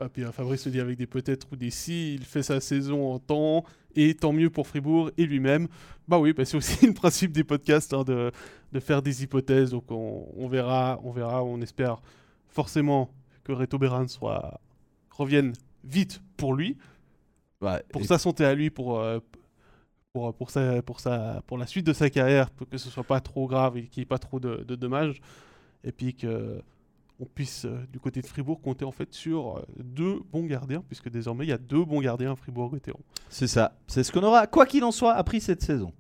S1: Ah, puis euh, Fabrice se dit avec des peut-être ou des si, il fait sa saison en temps, et tant mieux pour Fribourg et lui-même. Bah oui, bah c'est aussi le principe des podcasts, hein, de, de faire des hypothèses, donc on, on verra, on verra, on espère forcément que Reto Beran soit, revienne vite pour lui, pour
S2: Et-
S1: sa santé à lui, pour, euh, pour, pour, sa, pour, sa, pour la suite de sa carrière, pour que ce soit pas trop grave et qu'il n'y ait pas trop de, de dommages, et puis que on puisse, euh, du côté de Fribourg, compter en fait sur euh, deux bons gardiens, puisque désormais il y a deux bons gardiens à Fribourg-Gotteron.
S2: C'est ça. C'est ce qu'on aura, quoi qu'il en soit, appris cette saison.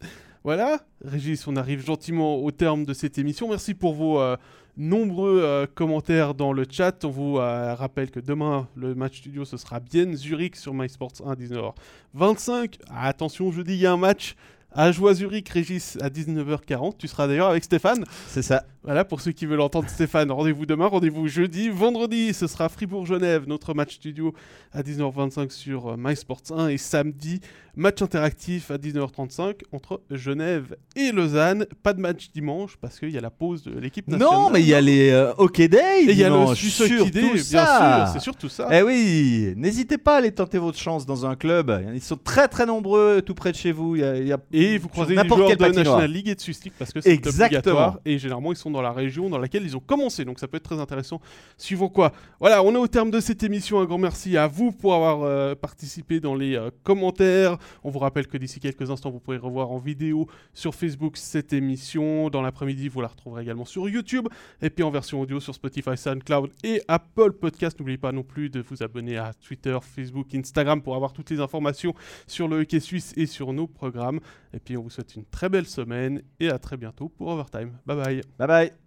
S1: Voilà, Régis, on arrive gentiment au terme de cette émission. Merci pour vos euh, nombreux euh, commentaires dans le chat. On vous euh, rappelle que demain, le match studio, ce sera bien Zurich sur MySports 1 19h25. attention, je dis, il y a un match à Joie Zurich, Régis, à 19h40. Tu seras d'ailleurs avec Stéphane.
S2: C'est ça.
S1: Voilà, pour ceux qui veulent entendre Stéphane, rendez-vous demain, rendez-vous jeudi. Vendredi, ce sera Fribourg-Genève, notre match studio à 19h25 sur euh, MySports 1. Et samedi, match interactif à 19h35 entre Genève et Lausanne. Pas de match dimanche parce qu'il y a la pause de l'équipe nationale.
S2: Non, mais il y a les euh, Hockey Day.
S1: Et il y a le Hockey Day, bien
S2: ça.
S1: sûr. C'est surtout ça.
S2: Eh oui, n'hésitez pas à aller tenter votre chance dans un club. Ils sont très très nombreux tout près de chez vous. Il y a, il y a-
S1: Et vous croisez
S2: n'importe
S1: joueurs
S2: quelle
S1: de. National League et de Swiss League parce que c'est obligatoire. Et généralement, ils sont dans la région dans laquelle ils ont commencé. Donc ça peut être très intéressant. Suivant quoi Voilà, on est au terme de cette émission. Un grand merci à vous pour avoir euh, participé dans les euh, commentaires. On vous rappelle que d'ici quelques instants, vous pourrez revoir en vidéo sur Facebook cette émission. Dans l'après-midi, vous la retrouverez également sur YouTube. Et puis en version audio sur Spotify, SoundCloud et Apple Podcast. N'oubliez pas non plus de vous abonner à Twitter, Facebook, Instagram pour avoir toutes les informations sur le hockey suisse et sur nos programmes. Et puis on vous souhaite une très belle semaine et à très bientôt pour Overtime. Bye bye.
S2: Bye bye.